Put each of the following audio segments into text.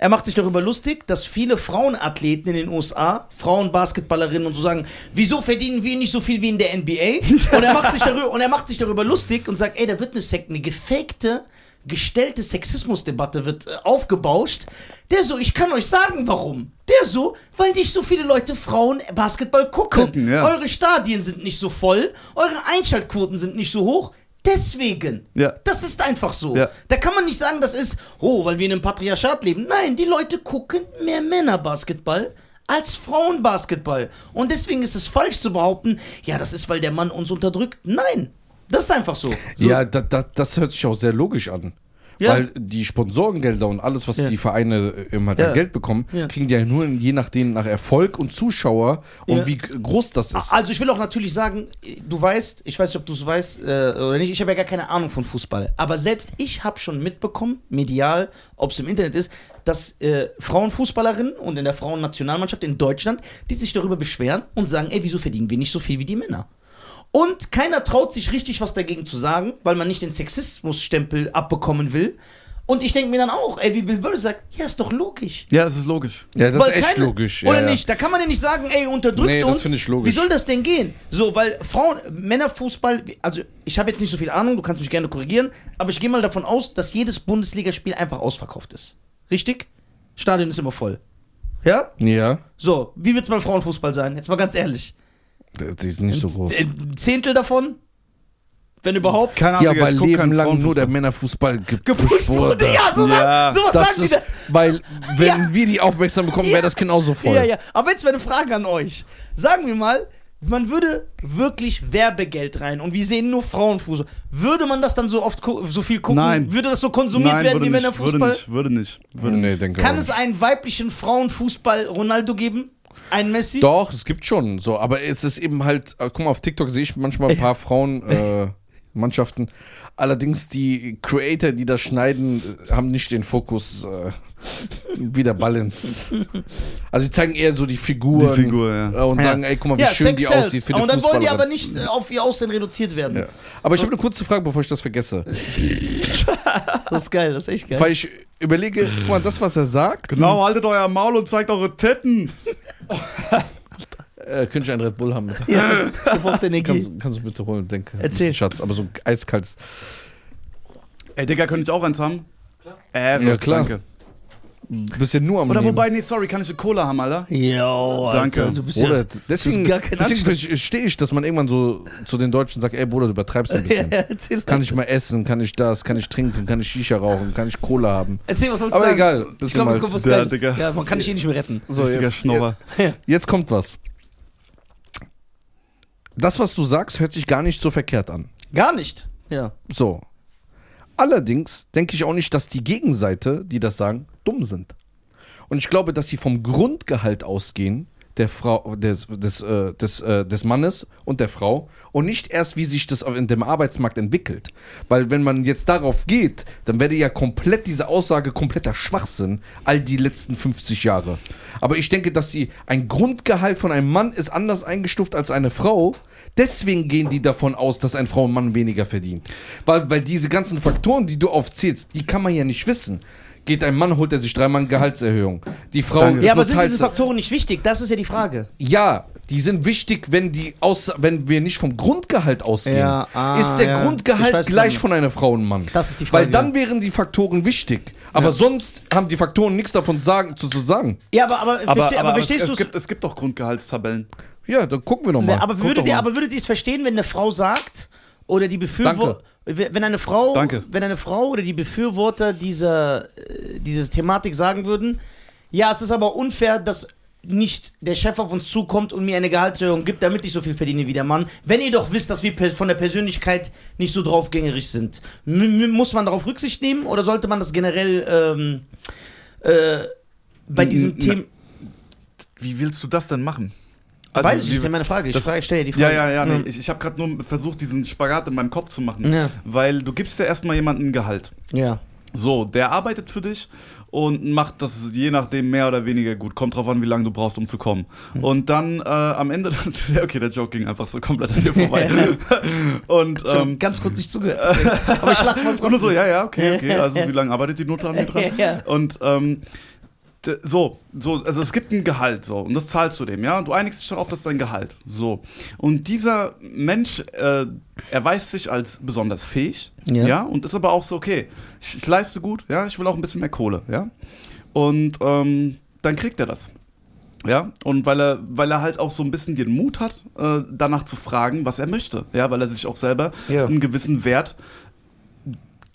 Er macht sich darüber lustig, dass viele Frauenathleten in den USA, Frauenbasketballerinnen und so sagen, wieso verdienen wir nicht so viel wie in der NBA? Und er macht sich darüber, und er macht sich darüber lustig und sagt, ey, da wird eine, Sek- eine gefakte, gestellte Sexismusdebatte wird äh, aufgebauscht. Der so, ich kann euch sagen, warum. Der so, weil nicht so viele Leute Frauen Basketball gucken. Gucken, ja. Eure Stadien sind nicht so voll, eure Einschaltquoten sind nicht so hoch. Deswegen. Ja. Das ist einfach so. Ja. Da kann man nicht sagen, das ist, oh, weil wir in einem Patriarchat leben. Nein, die Leute gucken mehr Männerbasketball als Frauenbasketball. Und deswegen ist es falsch zu behaupten, ja, das ist, weil der Mann uns unterdrückt. Nein, das ist einfach so. so Ja, da, da, das hört sich auch sehr logisch an. Ja. Weil die Sponsorengelder und alles, was Ja. die Vereine äh, immer Ja. Geld bekommen, kriegen die ja nur je nachdem nach Erfolg und Zuschauer und wie groß das ist. Also ich will auch natürlich sagen, du weißt, ich weiß nicht, ob du es weißt äh, oder nicht, ich habe ja gar keine Ahnung von Fußball, aber selbst ich habe schon mitbekommen, medial, ob es im Internet ist, dass äh, Frauenfußballerinnen und in der Frauennationalmannschaft in Deutschland, die sich darüber beschweren und sagen, ey, wieso verdienen wir nicht so viel wie die Männer? Und keiner traut sich richtig was dagegen zu sagen, weil man nicht den Sexismusstempel abbekommen will. Und ich denke mir dann auch, ey, wie Bill Burr sagt, ja, ist doch logisch. Ja, das ist logisch. ja, das Weil ist echt keine- logisch. Oder ja, ja. nicht? Da kann man ja nicht sagen, ey, unterdrückt Nee, das uns. finde ich logisch. Wie soll das denn gehen? So, weil Frauen, Männerfußball, also ich habe jetzt nicht so viel Ahnung, du kannst mich gerne korrigieren, aber ich gehe mal davon aus, dass jedes Bundesligaspiel einfach ausverkauft ist. Richtig? Stadion ist immer voll. Ja? Ja, So, wie wird's beim Frauenfußball sein? Jetzt mal ganz ehrlich. Die sind nicht so groß. Ein Zehntel davon? Wenn überhaupt? Keine Ahnung, Ja, weil ich guck Leben keinen lang nur der. Männerfußball gepusht Gepusht wurde. Ja, so Ja. sowas Das sagen die ist, da. weil, wenn Ja. wir die aufmerksam bekommen, Ja. wäre das genauso voll. Ja, ja. Aber jetzt meine Frage an euch. Sagen wir mal, man würde wirklich Werbegeld rein und wir sehen nur Frauenfußball. Würde man das dann so oft so viel gucken? Nein. Würde das so konsumiert Nein, werden wie nicht, Männerfußball? Würde nicht, würde nicht. Würde Nee, nicht. denke Kann auch es einen weiblichen Frauenfußball Ronaldo geben? Ein Messi? Doch, es gibt schon so, aber es ist eben halt, äh, guck mal, auf TikTok sehe ich manchmal ein paar Frauen, äh, Mannschaften. Allerdings die Creator, die das schneiden, äh, haben nicht den Fokus äh, wie der Balance. Also die zeigen eher so die Figuren Die Figur, ja. äh, und Ja. sagen, ey, guck mal, wie Ja, schön Sex die sells. aussieht für die Und dann wollen die aber nicht äh, auf ihr Aussehen reduziert werden. Ja. Aber ich habe eine kurze Frage, bevor ich das vergesse. Das ist geil, das ist echt geil. Weil ich überlege, guck mal, das, was er sagt, Genau, haltet euer Maul und zeigt eure Titten. äh, könnte ich einen Red Bull haben. Ja, gebrauchte Energie. Kannst, kannst du bitte holen, denke. Erzähl. Schatz, aber so eiskaltes. Ey, Digga, könnte ich auch eins haben? Ehre, Ja, klar. Danke. Du bist ja nur am Oder Nehmen. wobei, nee, sorry, kann ich eine Cola haben, Alter? Jo, Danke. Alter, du bist Bruder, ja... deswegen, gar kein deswegen verstehe ich, dass man irgendwann so zu den Deutschen sagt, ey Bruder, du übertreibst ein bisschen. Ja, erzähl, Kann ich mal essen, kann ich das, kann ich trinken, kann ich Shisha rauchen, kann ich Cola haben. erzähl, was sollst du Aber sagen? egal, Ich glaube, es kommt was Ja, Geiles. Ja, man kann dich eh nicht mehr retten. So, Richtiger jetzt, Schnurrer. jetzt kommt was. Das, was du sagst, hört sich gar nicht so verkehrt an. Gar nicht. Ja. So. Allerdings denke ich auch nicht, dass die Gegenseite, die das sagen, dumm sind. Und ich glaube, dass sie vom Grundgehalt ausgehen, der Frau, des, des, äh, des, äh, des Mannes und der Frau und nicht erst, wie sich das in dem Arbeitsmarkt entwickelt. Weil wenn man jetzt darauf geht, dann wäre ja komplett diese Aussage kompletter Schwachsinn, all die letzten 50 Jahre. Aber ich denke, dass sie ein Grundgehalt von einem Mann ist anders eingestuft als eine Frau. Deswegen gehen die davon aus, dass ein Frau und Mann weniger verdient. Weil, weil diese ganzen Faktoren, die du aufzählst, die kann man ja nicht wissen. Geht ein Mann, holt er sich dreimal eine Gehaltserhöhung. Die Frau Danke. ist Ja, aber sind diese Faktoren nicht wichtig? Das ist ja die Frage. ja, die sind wichtig, wenn die aus, wenn wir nicht vom Grundgehalt ausgehen. Ja, ah, ist der ja. Grundgehalt weiß, gleich von einer Frau und Mann? Das ist die Frage, Weil dann ja. wären die Faktoren wichtig. Aber sonst haben die Faktoren nichts davon sagen, zu, zu sagen. Ja, aber, aber, Aber, versteh, aber, aber verstehst du es, es? gibt, es gibt doch Grundgehaltstabellen. Ja, dann gucken wir nochmal. Ne, aber, Guck würdet ihr, aber würdet ihr es verstehen, wenn eine Frau sagt, oder die Befürworter, wenn eine Frau, Danke. wenn eine Frau oder die Befürworter dieser, äh, diese Thematik sagen würden, ja, es ist aber unfair, dass nicht der Chef auf uns zukommt und mir eine Gehaltserhöhung gibt, damit ich so viel verdiene wie der Mann. Wenn ihr doch wisst, dass wir von der Persönlichkeit nicht so draufgängerisch sind, M muss man darauf Rücksicht nehmen oder sollte man das generell ähm, äh, bei diesem Thema. Wie willst du das denn machen? Weiß ich, das ist ja meine Frage. Ich das- frage, stelle die Ja, Frage. ja, ja. Nee, Hm. ich ich habe gerade nur versucht, diesen Spagat in meinem Kopf zu machen. Ja. Weil du gibst ja erstmal jemandem ein Gehalt. ja. So, der arbeitet für dich und macht das je nachdem mehr oder weniger gut. Kommt drauf an, wie lange du brauchst, um zu kommen. Hm. Und dann äh, am Ende, ja, okay, der Joke ging einfach so komplett an dir vorbei. und Ich ähm, ganz kurz nicht zugehört. deswegen. Aber ich lach mal und nur so, ja, ja, okay, okay. Also wie lange arbeitet die Note an mir dran? Ja. Und ähm, So, so, also es gibt ein Gehalt, so, und das zahlst du dem, ja, und du einigst dich darauf, das ist dein Gehalt, so. Und dieser Mensch äh, erweist sich als besonders fähig, Ja. ja. und ist aber auch so, okay, ich, ich leiste gut, ja, ich will auch ein bisschen mehr Kohle, ja, und ähm, dann kriegt er das. Ja, und weil er, weil er halt auch so ein bisschen den Mut hat, äh, danach zu fragen, was er möchte. Ja, weil er sich auch selber Ja. einen gewissen Wert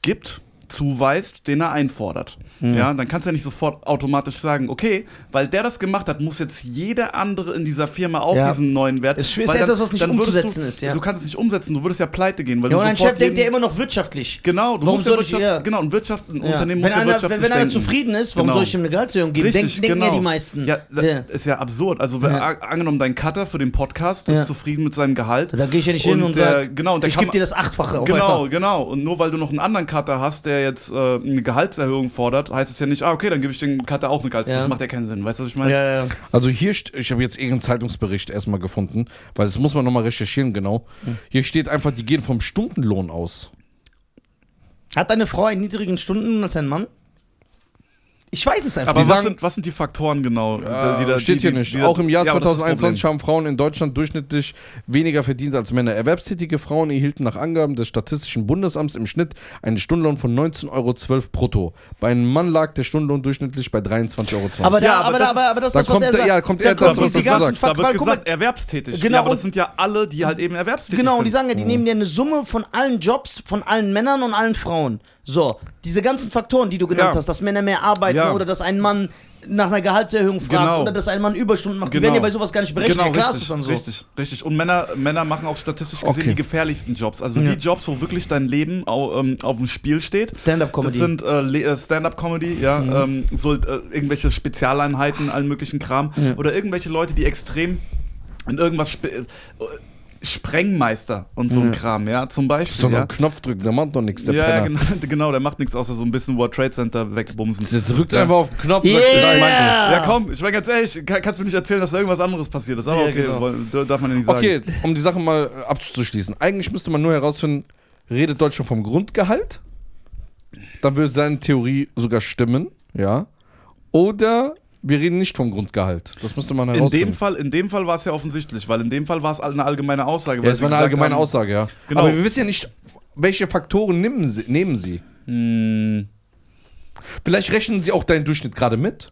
gibt, zuweist, den er einfordert. Ja, dann kannst du ja nicht sofort automatisch sagen, okay, weil der das gemacht hat, muss jetzt jeder andere in dieser Firma auch Ja. diesen neuen Wert. Es ist etwas, was nicht umzusetzen du, ist, ja. Du kannst es nicht umsetzen, du würdest ja pleite gehen, weil Ja, du und ein Chef denkt ja immer noch wirtschaftlich. Genau, du Warum musst ja soll ich- Wirtschaft, ja. genau, ein Wirtschaft, ein Ja. Unternehmen wenn, muss ja einer, wirtschaftlich wenn, wenn einer zufrieden ist, warum Genau. soll ich ihm eine Gehaltserhöhung geben? Richtig, Denk, denken ja genau. die meisten. Ja, das Ja. ist ja absurd. Also, wenn, Ja. angenommen, dein Cutter für den Podcast Ja. ist zufrieden mit seinem Gehalt. Da gehe ich ja nicht hin und sage, genau, und ich gebe dir das Achtfache Genau, genau. Und nur weil du noch einen anderen Cutter hast, der jetzt äh, eine Gehaltserhöhung fordert, heißt es ja nicht, ah, okay, dann gebe ich den Cutter auch eine Gehaltserhöhung. Ja. Das macht ja keinen Sinn. Weißt du, was ich meine? Ja, ja. Also hier, ich habe jetzt irgendeinen Zeitungsbericht erstmal gefunden, weil das muss man nochmal recherchieren, genau. Hier steht einfach, die gehen vom Stundenlohn aus. Hat deine Frau einen niedrigen Stundenlohn als ein Mann? Ich weiß es einfach. Aber Die was, sagen- sind, was sind die Faktoren genau? die- Äh, die da- steht die- hier die- nicht. die Auch im Jahr Ja, aber das ist das 2021 haben Frauen in Deutschland durchschnittlich weniger verdient als Männer. Erwerbstätige Frauen erhielten nach Angaben des Statistischen Bundesamts im Schnitt einen Stundenlohn von 19,12 Euro brutto. Bei einem Mann lag der Stundenlohn durchschnittlich bei 23,20 Euro. aber, da, Ja, aber aber, das da, aber, aber das ist da das, was kommt er sagt. ja, kommt Da das, kommt was die du ganzen sagst. Da wird gesagt, erwerbstätig. Genau, ja, aber das sind ja alle, die halt eben erwerbstätig Genau, und sind. die sagen ja, die nehmen dir eine Summe von allen Jobs, von allen Männern und allen Frauen. So, diese ganzen Faktoren, die du genannt Ja. hast, dass Männer mehr arbeiten Ja. oder dass ein Mann nach einer Gehaltserhöhung fragt Genau. oder dass ein Mann Überstunden macht, die Genau. werden ja bei sowas gar nicht berechnet. Genau, ja, klar richtig, ist dann so. richtig, richtig. Und Männer, Männer machen auch statistisch gesehen Okay. die gefährlichsten Jobs. Also Ja. die Jobs, wo wirklich dein Leben au, ähm, auf dem Spiel steht. Stand-up-Comedy. Das sind äh, äh, Stand-up-Comedy, ja, ähm, so äh, irgendwelche Spezialeinheiten, allen möglichen Kram. Ja. Oder irgendwelche Leute, die extrem in irgendwas spe äh, Sprengmeister und so ein Ja. Kram, ja, zum Beispiel. So ja. einen Knopf drücken, der macht doch nichts, der Ja, Penner. genau, genau, der macht nichts außer so ein bisschen World Trade Center wegbumsen. Der drückt Ja. einfach auf den Knopf. Yeah! Ja. Komm, ich meine ganz ehrlich, kann, kannst du mir nicht erzählen, dass da irgendwas anderes passiert ist. Aber Ja, okay, genau. darf man ja nicht sagen. Okay, um die Sache mal äh, abzuschließen. Eigentlich müsste man nur herausfinden, redet Deutschland vom Grundgehalt? Dann würde seine Theorie sogar stimmen, ja. Oder wir reden nicht vom Grundgehalt. Das müsste man In herausfinden. dem Fall, in dem Fall war es ja offensichtlich, weil in dem Fall war es eine allgemeine Aussage. ja, sie war eine allgemeine haben, Aussage, ja. Genau. Aber wir wissen ja nicht, welche Faktoren nehmen sie. Nehmen sie. Hm, Vielleicht rechnen sie auch deinen Durchschnitt gerade mit.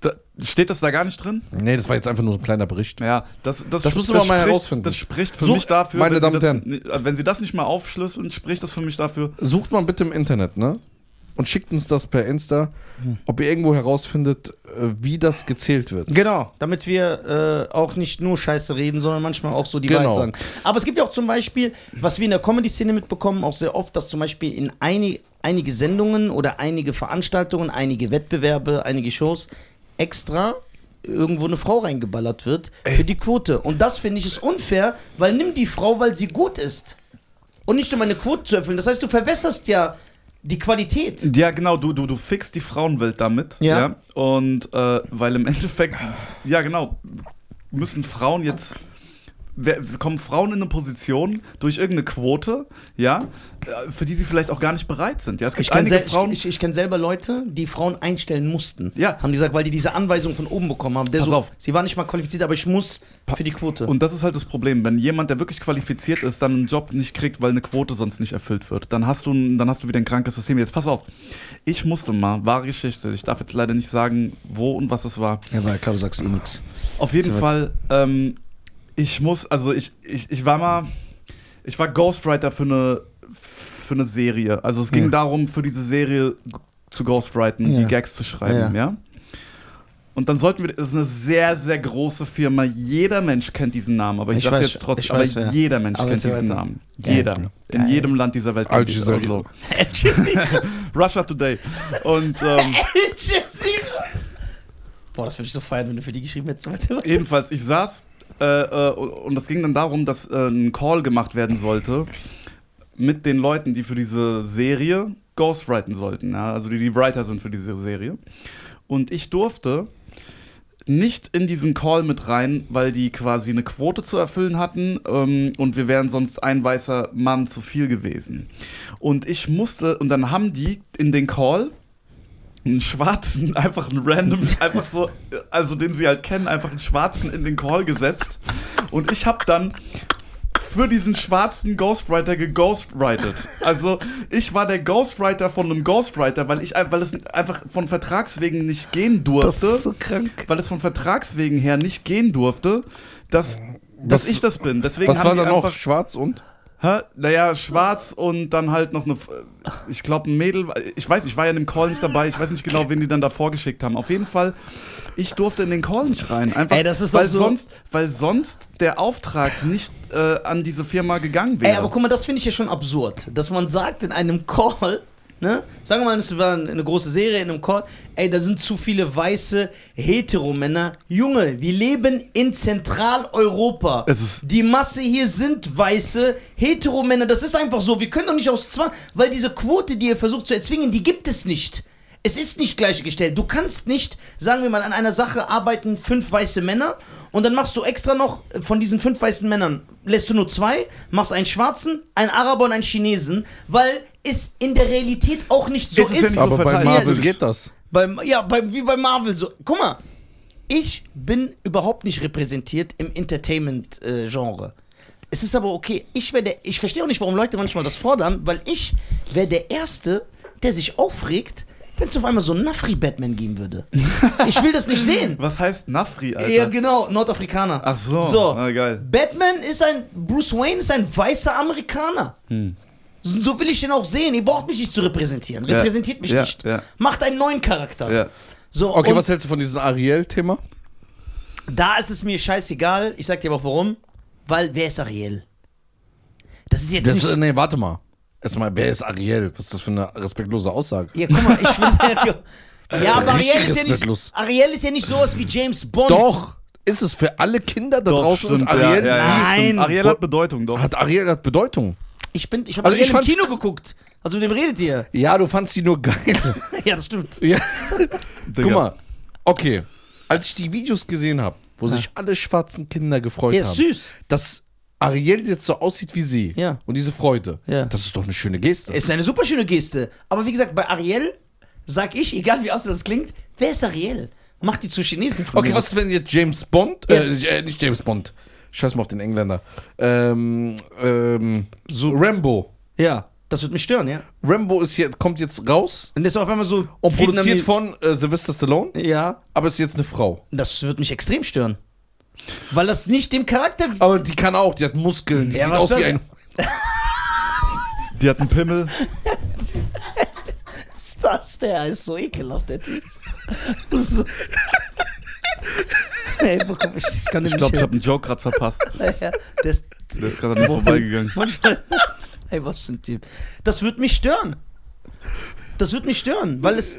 da, steht das da gar nicht drin? Nee, das war jetzt einfach nur so ein kleiner Bericht. Ja, das, das, Das müssen wir mal spricht, herausfinden. Das spricht für Such- mich dafür, meine wenn, Damen sie und das, äh, wenn sie das nicht mal aufschlüsseln, spricht das für mich dafür. Sucht mal bitte im Internet, ne? Und schickt uns das per Insta, ob ihr irgendwo herausfindet, äh, wie das gezählt wird. Genau, damit wir äh, auch nicht nur Scheiße reden, sondern manchmal auch so die Genau. Wahrheit sagen. Aber es gibt ja auch zum Beispiel, was wir in der Comedy-Szene mitbekommen, auch sehr oft, dass zum Beispiel in einig, einige Sendungen oder einige Veranstaltungen, einige Wettbewerbe, einige Shows extra irgendwo eine Frau reingeballert wird für die Quote. Und das finde ich ist unfair, weil nimm die Frau, weil sie gut ist. Und nicht um eine Quote zu erfüllen. Das heißt, du verwässerst ja die Qualität. Ja, genau, du, du, du fixst die Frauenwelt damit. Ja. Und äh, weil im Endeffekt, ja genau, müssen Frauen jetzt. Kommen Frauen in eine Position durch irgendeine Quote, ja, äh, für die sie vielleicht auch gar nicht bereit sind. Ja, es gibt Ich kenne sel Frauen. ich, ich, kenn selber Leute, die Frauen einstellen mussten. Ja. Haben die gesagt, weil die diese Anweisung von oben bekommen haben. Der Pass so, auf. Sie war nicht mal qualifiziert, aber ich muss für die Quote. Und das ist halt das Problem, wenn jemand, der wirklich qualifiziert ist, dann einen Job nicht kriegt, weil eine Quote sonst nicht erfüllt wird, dann hast du, dann hast du wieder ein krankes System. Jetzt pass auf, ich musste mal, wahre Geschichte, ich darf jetzt leider nicht sagen, wo und was es war. ja, weil klar, du sagst eh nichts. Auf jeden Fall, ähm, ich muss, also ich, ich, ich war mal, ich war Ghostwriter für eine, für eine Serie. Also es ging Ja. darum, für diese Serie zu ghostwriten, Ja. die Gags zu schreiben, Ja. ja. Und dann sollten wir, das ist eine sehr, sehr große Firma. Jeder Mensch kennt diesen Namen, aber ich, Ich sag's weiß- jetzt trotzdem, aber wer. jeder Mensch Aber kennt diesen. Namen. Geil. Jeder. In Geil. jedem Land dieser Welt Al kennt diesen Jazeera. also, Russia Today. Und ähm, Boah, das würde ich so feiern, wenn du für die geschrieben hättest. Jedenfalls, ich saß äh, äh, und es ging dann darum, dass äh, ein Call gemacht werden sollte mit den Leuten, die für diese Serie ghostwriten sollten, ja? also die die Writer sind für diese Serie. Und ich durfte nicht in diesen Call mit rein, weil die quasi eine Quote zu erfüllen hatten ähm, und wir wären sonst ein weißer Mann zu viel gewesen. Und ich musste, und dann haben die in den Call einen Schwarzen, einfach einen random, einfach so, also den sie halt kennen, einfach einen Schwarzen in den Call gesetzt. Und ich habe dann für diesen schwarzen Ghostwriter geghostwritet. Also ich war der Ghostwriter von einem Ghostwriter, weil ich weil es einfach von Vertragswegen nicht gehen durfte. krank. weil es von Vertragswegen her nicht gehen durfte, dass, dass Was- ich das bin. Deswegen Was haben war dann noch? einfach, Schwarz und? Hä? Naja, schwarz und dann halt noch eine, ich glaube, ein Mädel. Ich weiß, ich war ja in dem Call nicht dabei. Ich weiß nicht genau, wen die dann da vorgeschickt haben. Auf jeden Fall, ich durfte in den Call nicht rein. Einfach, Ey, das ist weil, so- sonst, weil sonst der Auftrag nicht äh, an diese Firma gegangen wäre. Ey, aber guck mal, das finde ich ja schon absurd, dass man sagt in einem Call, ne, sagen wir mal, es war eine große Serie in einem Call, ey, da sind zu viele weiße Heteromänner. Junge, wir leben in Zentraleuropa. Es ist- Die Masse hier sind weiße Heteromänner. Das ist einfach so. Wir können doch nicht aus Zwang, weil diese Quote, die ihr versucht zu erzwingen, die gibt es nicht. Es ist nicht gleichgestellt. Du kannst nicht, sagen wir mal, an einer Sache arbeiten fünf weiße Männer und dann machst du extra noch äh, von diesen fünf weißen Männern, lässt du nur zwei, machst einen Schwarzen, einen Araber und einen Chinesen, weil es in der Realität auch nicht so Es ist ist. ja nicht so Aber bei verteilt. Marvel Ja, geht das. Beim, ja, beim, wie bei Marvel so. Guck mal, ich bin überhaupt nicht repräsentiert im Entertainment-Genre. es ist aber okay. Ich, ich verstehe auch nicht, warum Leute manchmal das fordern, weil ich wäre der Erste, der sich aufregt, wenn es auf einmal so einen Nafri-Batman geben würde. Ich will das nicht sehen. Was heißt Nafri, Alter? Ja, genau, Nordafrikaner. Ach so, so. na geil. Batman ist ein, Bruce Wayne ist ein weißer Amerikaner. So will ich den auch sehen. Ihr braucht mich nicht zu repräsentieren. Ja. Repräsentiert mich Ja, nicht. ja. Macht einen neuen Charakter. Ja. So, Okay, was hältst du von diesem Ariel-Thema? da ist es mir scheißegal. Ich sag dir aber auch warum. Weil, wer ist Ariel? Das ist jetzt Das, nicht... nee, warte mal. Erstmal, wer ist Ariel? Was ist das für eine respektlose Aussage? ja, guck mal, ich finde... ja, aber Ariel ist ja, nicht. Ariel ist ja nicht sowas wie James Bond. Doch, ist es für alle Kinder da Doch, draußen ist stimmt, Ariel? Ja, ja, ja, Nein. stimmt. Ariel hat Bedeutung, doch. Hat Ariel hat Bedeutung? Ich, bin, ich habe Also Ariel ich im Kino geguckt. Also mit wem redet ihr? Ja, du fandst sie nur geil. ja, das stimmt. ja. Guck mal, okay. Als ich die Videos gesehen habe, wo sich alle schwarzen Kinder gefreut Ja, ist haben, süß. dass Ariel jetzt so aussieht wie sie Ja. und diese Freude, Ja. das ist doch eine schöne Geste. Ist eine super schöne Geste. Aber wie gesagt, bei Ariel sag ich, egal wie aus das klingt, wer ist Ariel? Macht die zu Chinesen. Okay, was ist, wenn jetzt James Bond, Ja. äh, äh, nicht James Bond, scheiß mal auf den Engländer, ähm, ähm, so Rambo. Ja, das wird mich stören, ja. Rambo ist hier, kommt jetzt raus Und ist auf einmal so und produziert von äh, Sylvester Stallone, Ja, aber ist jetzt eine Frau. das wird mich extrem stören. Weil das nicht dem Charakter. Aber die kann auch, die hat Muskeln, die Ja, sieht was aus wie ein. Die hat einen Pimmel. ist das? Der ist so ekelhaft, der Typ. So. Ey, wo komm ich? Ich glaube, ich habe einen Joke gerade verpasst. Ja, der ist. Der ist gerade an mir vorbeigegangen. Manchmal. Ey, was für ein Typ. Das wird mich stören. Das wird mich stören, weil es.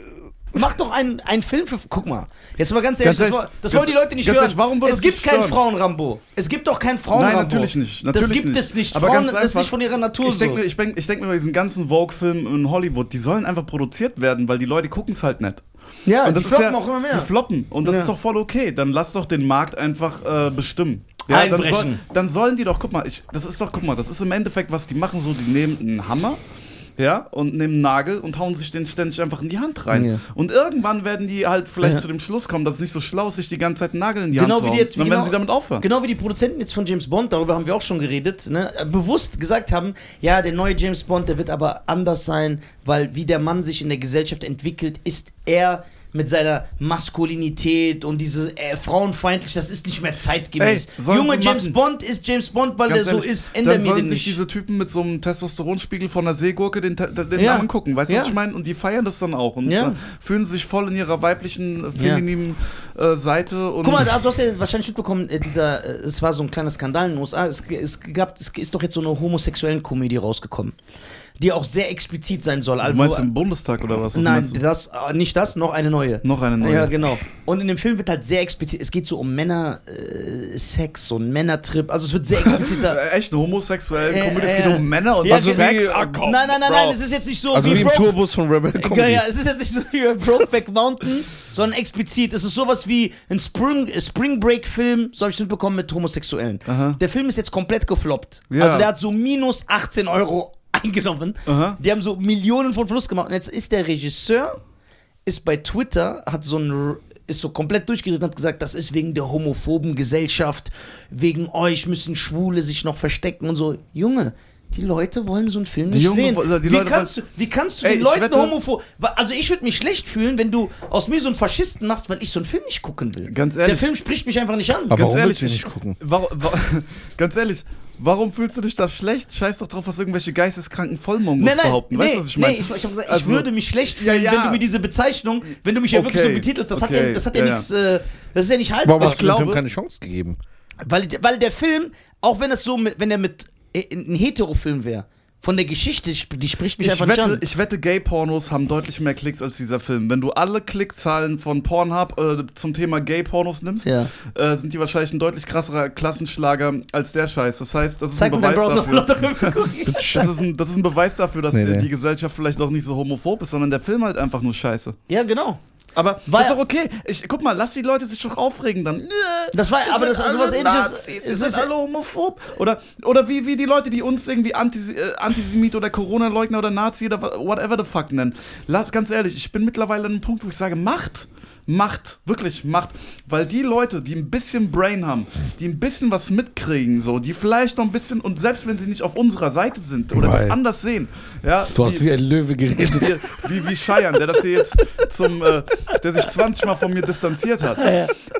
Mach doch einen, einen Film für. Guck mal. Jetzt mal ganz ehrlich, Ganz das, ehrlich, das ganz- wollen die Leute nicht hören. ehrlich, warum es gibt keinen? Frauenrambo. Es gibt doch keinen Frauenrambo. Nein, natürlich nicht. das Natürlich gibt nicht. es nicht. Aber Frauen, das ist einfach, nicht von ihrer Natur Ich so. denke mir, ich denk, ich denk mir bei diesen ganzen Vogue-Filmen in Hollywood, die sollen einfach produziert werden, weil die Leute gucken es halt nicht. ja, Und das die ist floppen ja, auch immer mehr. Die floppen. Und das Ja. ist doch voll okay. Dann lass doch den Markt einfach äh, bestimmen. dann, soll, Einbrechen. dann sollen die doch, guck mal, ich, das ist doch, guck mal, das ist im Endeffekt, was die machen, so, die nehmen einen Hammer, ja, und nehmen einen Nagel und hauen sich den ständig einfach in die Hand rein. Ja. Und irgendwann werden die halt vielleicht Ja. zu dem Schluss kommen, dass es nicht so schlau ist, sich die ganze Zeit Nagel in die Genau Hand zu wie hauen. die jetzt- dann genau- werden sie damit aufhören. Genau wie die Produzenten jetzt von James Bond, darüber haben wir auch schon geredet, ne, bewusst gesagt haben, ja, der neue James Bond, der wird aber anders sein, weil wie der Mann sich in der Gesellschaft entwickelt, ist er mit seiner Maskulinität und diese äh, frauenfeindlich, das ist nicht mehr zeitgemäß. Ey, Junge James. Bond ist James Bond, weil Ganz der so ist, wir sollen den nicht. diese Typen mit so einem Testosteronspiegel von der Seegurke den, den Ja. angucken, weißt du, Ja. was ich meine? Und die feiern das dann auch und Ja. äh, fühlen sich voll in ihrer weiblichen, äh, femininen äh, Seite. Guck mal, du hast ja wahrscheinlich mitbekommen, äh, dieser, äh, es war so ein kleiner Skandal in den USA. Es, es, gab, es ist doch jetzt so eine homosexuellen Komödie rausgekommen, die auch sehr explizit sein soll. du Also- meinst im Bundestag oder was? was Nein, du? das, äh, nicht das, noch eine neue. Noch eine neue. Ja, genau. Und in dem Film wird halt sehr explizit, es geht so um Männer, äh, Sex, so ein Männertrip. Also es wird sehr explizit da. Äh, Echt eine homosexuelle Äh, Komödie, es äh, geht um Männer und ja, also Sex. geht- Ah, komm, nein, nein, nein, nein, es ist jetzt nicht so Also wie im Broke- Tourbus von Rebel Ja, Comedy. ja, es ist jetzt nicht so wie Brokeback Mountain, sondern explizit. Es ist sowas wie ein Spring, Spring Break Film, so habe ich mitbekommen, mit Homosexuellen. Aha. Der Film ist jetzt komplett gefloppt. Ja. Also der hat so minus 18 Euro eingenommen. Aha. Die haben so Millionen von Plus gemacht. Und jetzt ist der Regisseur ist bei Twitter, hat so ein ist so komplett durchgedreht und hat gesagt, das ist wegen der homophoben Gesellschaft, wegen euch müssen Schwule sich noch verstecken und so. Junge, die Leute wollen so einen Film nicht Junge sehen. wo- die wie, Leute kannst du, wie kannst du Ey, den Leuten homophob... Also ich würde mich schlecht fühlen, wenn du aus mir so einen Faschisten machst, weil ich so einen Film nicht gucken will. Ganz ehrlich. Der Film spricht mich einfach nicht an. Aber warum ehrlich, willst du ich- nicht gucken? Warum, wa ganz ehrlich, warum fühlst du dich da schlecht? Scheiß doch drauf, was irgendwelche geisteskranken Vollmongos Nein, nein, behaupten. nee, Weißt du, was ich meine? nee, ich, ich habe gesagt, Also- ich würde mich schlecht fühlen, Ja, ja. wenn du mir diese Bezeichnung, wenn du mich ja wirklich so Okay, betitelst, das hat ja, okay, das hat ja, ja, ja. nichts, äh, das ist ja nicht haltbar. Warum hast ich du dem Film glaube- keine Chance gegeben? Weil, weil der Film, auch wenn es so, mit, wenn er mit äh, ein Hetero-Film wäre, von der Geschichte, die spricht mich Ich einfach nicht wette, an. ich wette, Gay-Pornos haben deutlich mehr Klicks als dieser Film. Wenn du alle Klickzahlen von Pornhub äh, zum Thema Gay-Pornos nimmst, Ja. äh, sind die wahrscheinlich ein deutlich krasserer Klassenschlager als der Scheiß. Das heißt, das ist ein Beweis dafür. Das ist, ein, das ist ein Beweis dafür, dass Nee, nee. die Gesellschaft vielleicht auch nicht so homophob ist, sondern der Film halt einfach nur scheiße. Ja, genau. Aber War das ist doch okay. Ich, guck mal, lass die Leute sich doch aufregen dann. Das war, aber das ist sowas ähnliches. Nazis, ist- alle homophob. Oder, oder wie, wie die Leute, die uns irgendwie Antis äh, Antisemit oder Corona-Leugner oder Nazi oder whatever the fuck nennen. Lass, ganz ehrlich, ich bin mittlerweile an einem Punkt, wo ich sage, macht. Macht, wirklich macht. Weil die Leute, die ein bisschen Brain haben, die ein bisschen was mitkriegen, so, die vielleicht noch ein bisschen, und selbst wenn sie nicht auf unserer Seite sind oder das Weil- anders sehen, ja, Du hast wie ein Löwe geredet. wie, wie, wie Scheiern, der das hier jetzt zum, äh, der sich 20 Mal von mir distanziert hat.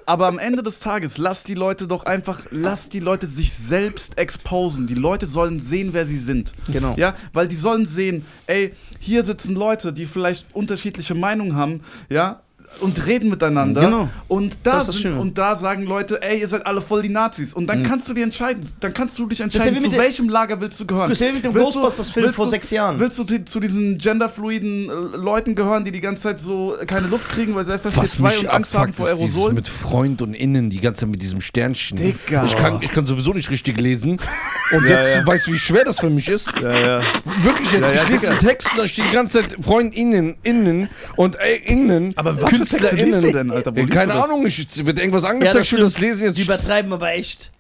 Aber am Ende des Tages, lass die Leute doch einfach, lass die Leute sich selbst exposen. Die Leute sollen sehen, wer sie sind. Genau. Ja, weil die sollen sehen, ey, hier sitzen Leute, die vielleicht unterschiedliche Meinungen haben, ja, und reden miteinander. Genau. Und da, Das ist das sind, und da sagen Leute, ey, ihr seid alle voll die Nazis. Und dann kannst du dir entscheiden, dann kannst du dich entscheiden, zu welchem Lager willst du gehören. Das ist ja wie mit dem Willst du- Ghostbusters-Film vor sechs Jahren. Willst du die- zu diesen genderfluiden äh, Leuten gehören, die die ganze Zeit so keine Luft kriegen, weil sie FFP2 Was mich und Angst haben vor Aerosolen? mit Freund und Innen, die ganze Zeit mit diesem Sternchen. Digga. Ich kann, ich kann sowieso nicht richtig lesen. Und Ja, jetzt ja. weißt du, wie schwer das für mich ist. Ja, ja. Wirklich jetzt. Ja, ja, ich lese einen Text und da steht die ganze Zeit Freund innen, innen und äh, innen. Aber was du denn, Alter? Wo Ja, liest keine? Ahnung, ich, wird irgendwas Ja, angezeigt, das ich will das lesen jetzt. Die übertreiben aber echt.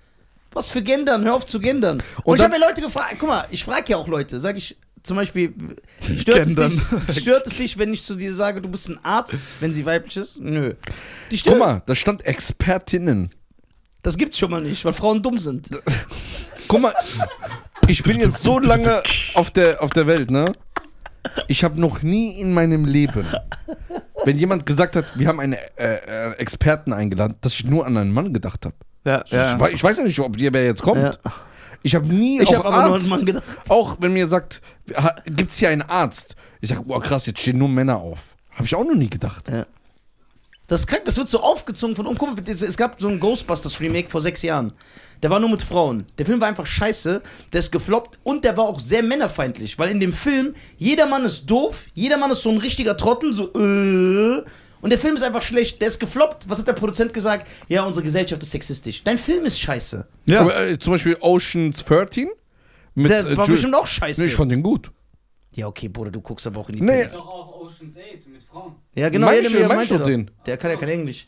Was für Gendern? Hör auf zu gendern. Und, Und ich habe ja Leute gefragt, guck mal, ich frage ja auch Leute, sag ich zum Beispiel, stört es, dich, stört es dich, wenn ich zu dir sage, du bist ein Arzt, wenn sie weiblich ist? Nö. Die stört, Guck mal, da stand Expertinnen. das gibt's schon mal nicht, weil Frauen dumm sind. Guck mal, ich bin jetzt so lange auf der, auf der Welt, ne? Ich habe noch nie in meinem Leben, wenn jemand gesagt hat, wir haben einen äh, äh, Experten eingeladen, dass ich nur an einen Mann gedacht habe. Ja, Ich, wei- ich weiß ja nicht, ob der jetzt kommt. Ja. Ich habe nie Ich auch habe aber nur an Arzt, einen Mann gedacht. auch wenn mir sagt, gibt es hier einen Arzt? Ich sage, boah krass, jetzt stehen nur Männer auf. Habe ich auch noch nie gedacht. Das ist krank, das wird so aufgezogen von oben. Guck mal, es gab so ein Ghostbusters Remake vor sechs Jahren. Der war nur mit Frauen. Der Film war einfach scheiße, der ist gefloppt und der war auch sehr männerfeindlich, weil in dem Film jeder Mann ist doof, jeder Mann ist so ein richtiger Trottel, so äh. Und der Film ist einfach schlecht, der ist gefloppt. Was hat der Produzent gesagt? Ja, unsere Gesellschaft ist sexistisch. Dein Film ist scheiße. Ja. Aber, äh, zum Beispiel Oceans 13 mit Der äh, war Ju- bestimmt auch scheiße. Nee, ich fand den gut. ja, okay, Bruder, du guckst aber auch in die Nee. Pille. Doch auch Ocean's 8 mit Frauen. Ja, genau, Meinst ja, der, meinst meinte doch. den? Der kann ja kein Englisch.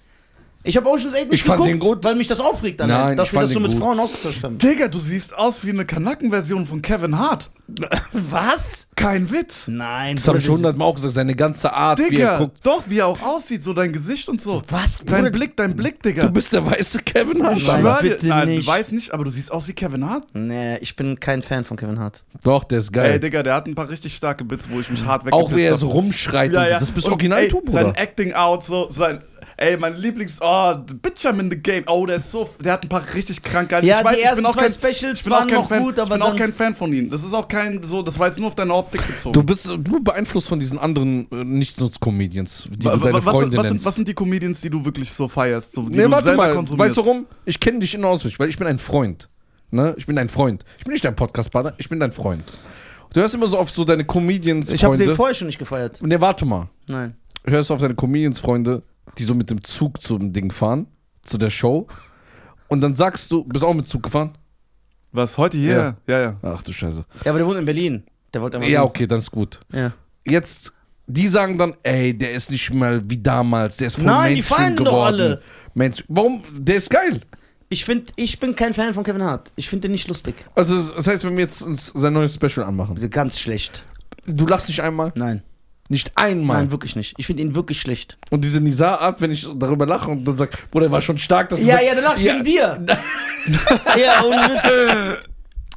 Ich habe Ocean's 8 nicht Ich fand geguckt, den gut. weil mich das aufregt, allein, Nein, dass ich wir fand das so den mit gut. Frauen ausgetauscht haben. Digga, du siehst aus wie eine Kanakenversion von Kevin Hart. Was? Kein Witz. Nein. Das habe ich hundertmal auch gesagt, seine ganze Art, wie er Digga, guckt. doch, wie er auch aussieht, so dein Gesicht und so. Was? Dein Bruder? Blick, dein Blick, Digga. Du bist der weiße Kevin Hart. ich Nein, schwör dir, bitte nein, nicht. ich weiß nicht, aber du siehst aus wie Kevin Hart. Nee, ich bin kein Fan von Kevin Hart. Doch, der ist Ey, geil. Digga, der hat ein paar richtig starke Bits, wo ich mich hart auch wie er weggepisst so rumschreit und so. Das bist Und, original ey, du, Sein. Acting out, so, sein, ey, mein Lieblings, oh, Bitch, I'm in the game. Oh, der ist so, der hat ein paar richtig krank geile. Ja, ich weiß, die ich ersten bin auch zwei kein, Specials ich bin auch waren kein noch Fan, gut, aber ich bin auch kein Fan von ihm. Das ist auch kein, so, das war jetzt nur auf deine Optik bezogen. Du bist nur beeinflusst von diesen anderen äh, Nichtsnutz-Comedians, die Wa- du deine wa- was, Freunde sind, was, sind, nennst. was sind die Comedians, die du wirklich so feierst? So, die nee, du warte mal, weißt du warum? Ich kenne dich in- und auswendig, weil ich bin ein Freund. Ne? Ich bin dein Freund. Ich bin nicht dein Podcast-Partner, ich bin dein Freund. Du hörst immer so auf so deine Comedians-Freunde. Ich habe den vorher schon nicht gefeiert. Ne, warte mal. Nein. Hörst du auf deine Comedians-Freunde, die so mit dem Zug zum Ding fahren, zu der Show. Und dann sagst du, bist auch mit Zug gefahren? Was, heute hier? Ja, ja. Ach du Scheiße. Ja, aber der wohnt in Berlin. Der wollte einfach. Ja, okay, dann ist gut. Ja. Jetzt, die sagen dann, ey, der ist nicht mal wie damals, der ist voll Nein, die Mainstream feiern doch geworden. alle. Mainstream. Warum? Der ist geil. Ich finde, ich bin kein Fan von Kevin Hart. Ich finde den nicht lustig. Also, das heißt, wenn wir jetzt uns sein neues Special anmachen, Ganz schlecht. du lachst nicht einmal? Nein. Nicht einmal. Nein, wirklich nicht. Ich finde ihn wirklich schlecht. Und diese Nizar-Art, wenn ich darüber lache und dann sage, Bruder, der war schon stark, dass du Ja, sagst, ja, dann lach ich ja, wegen dir. ja, ohne Witz.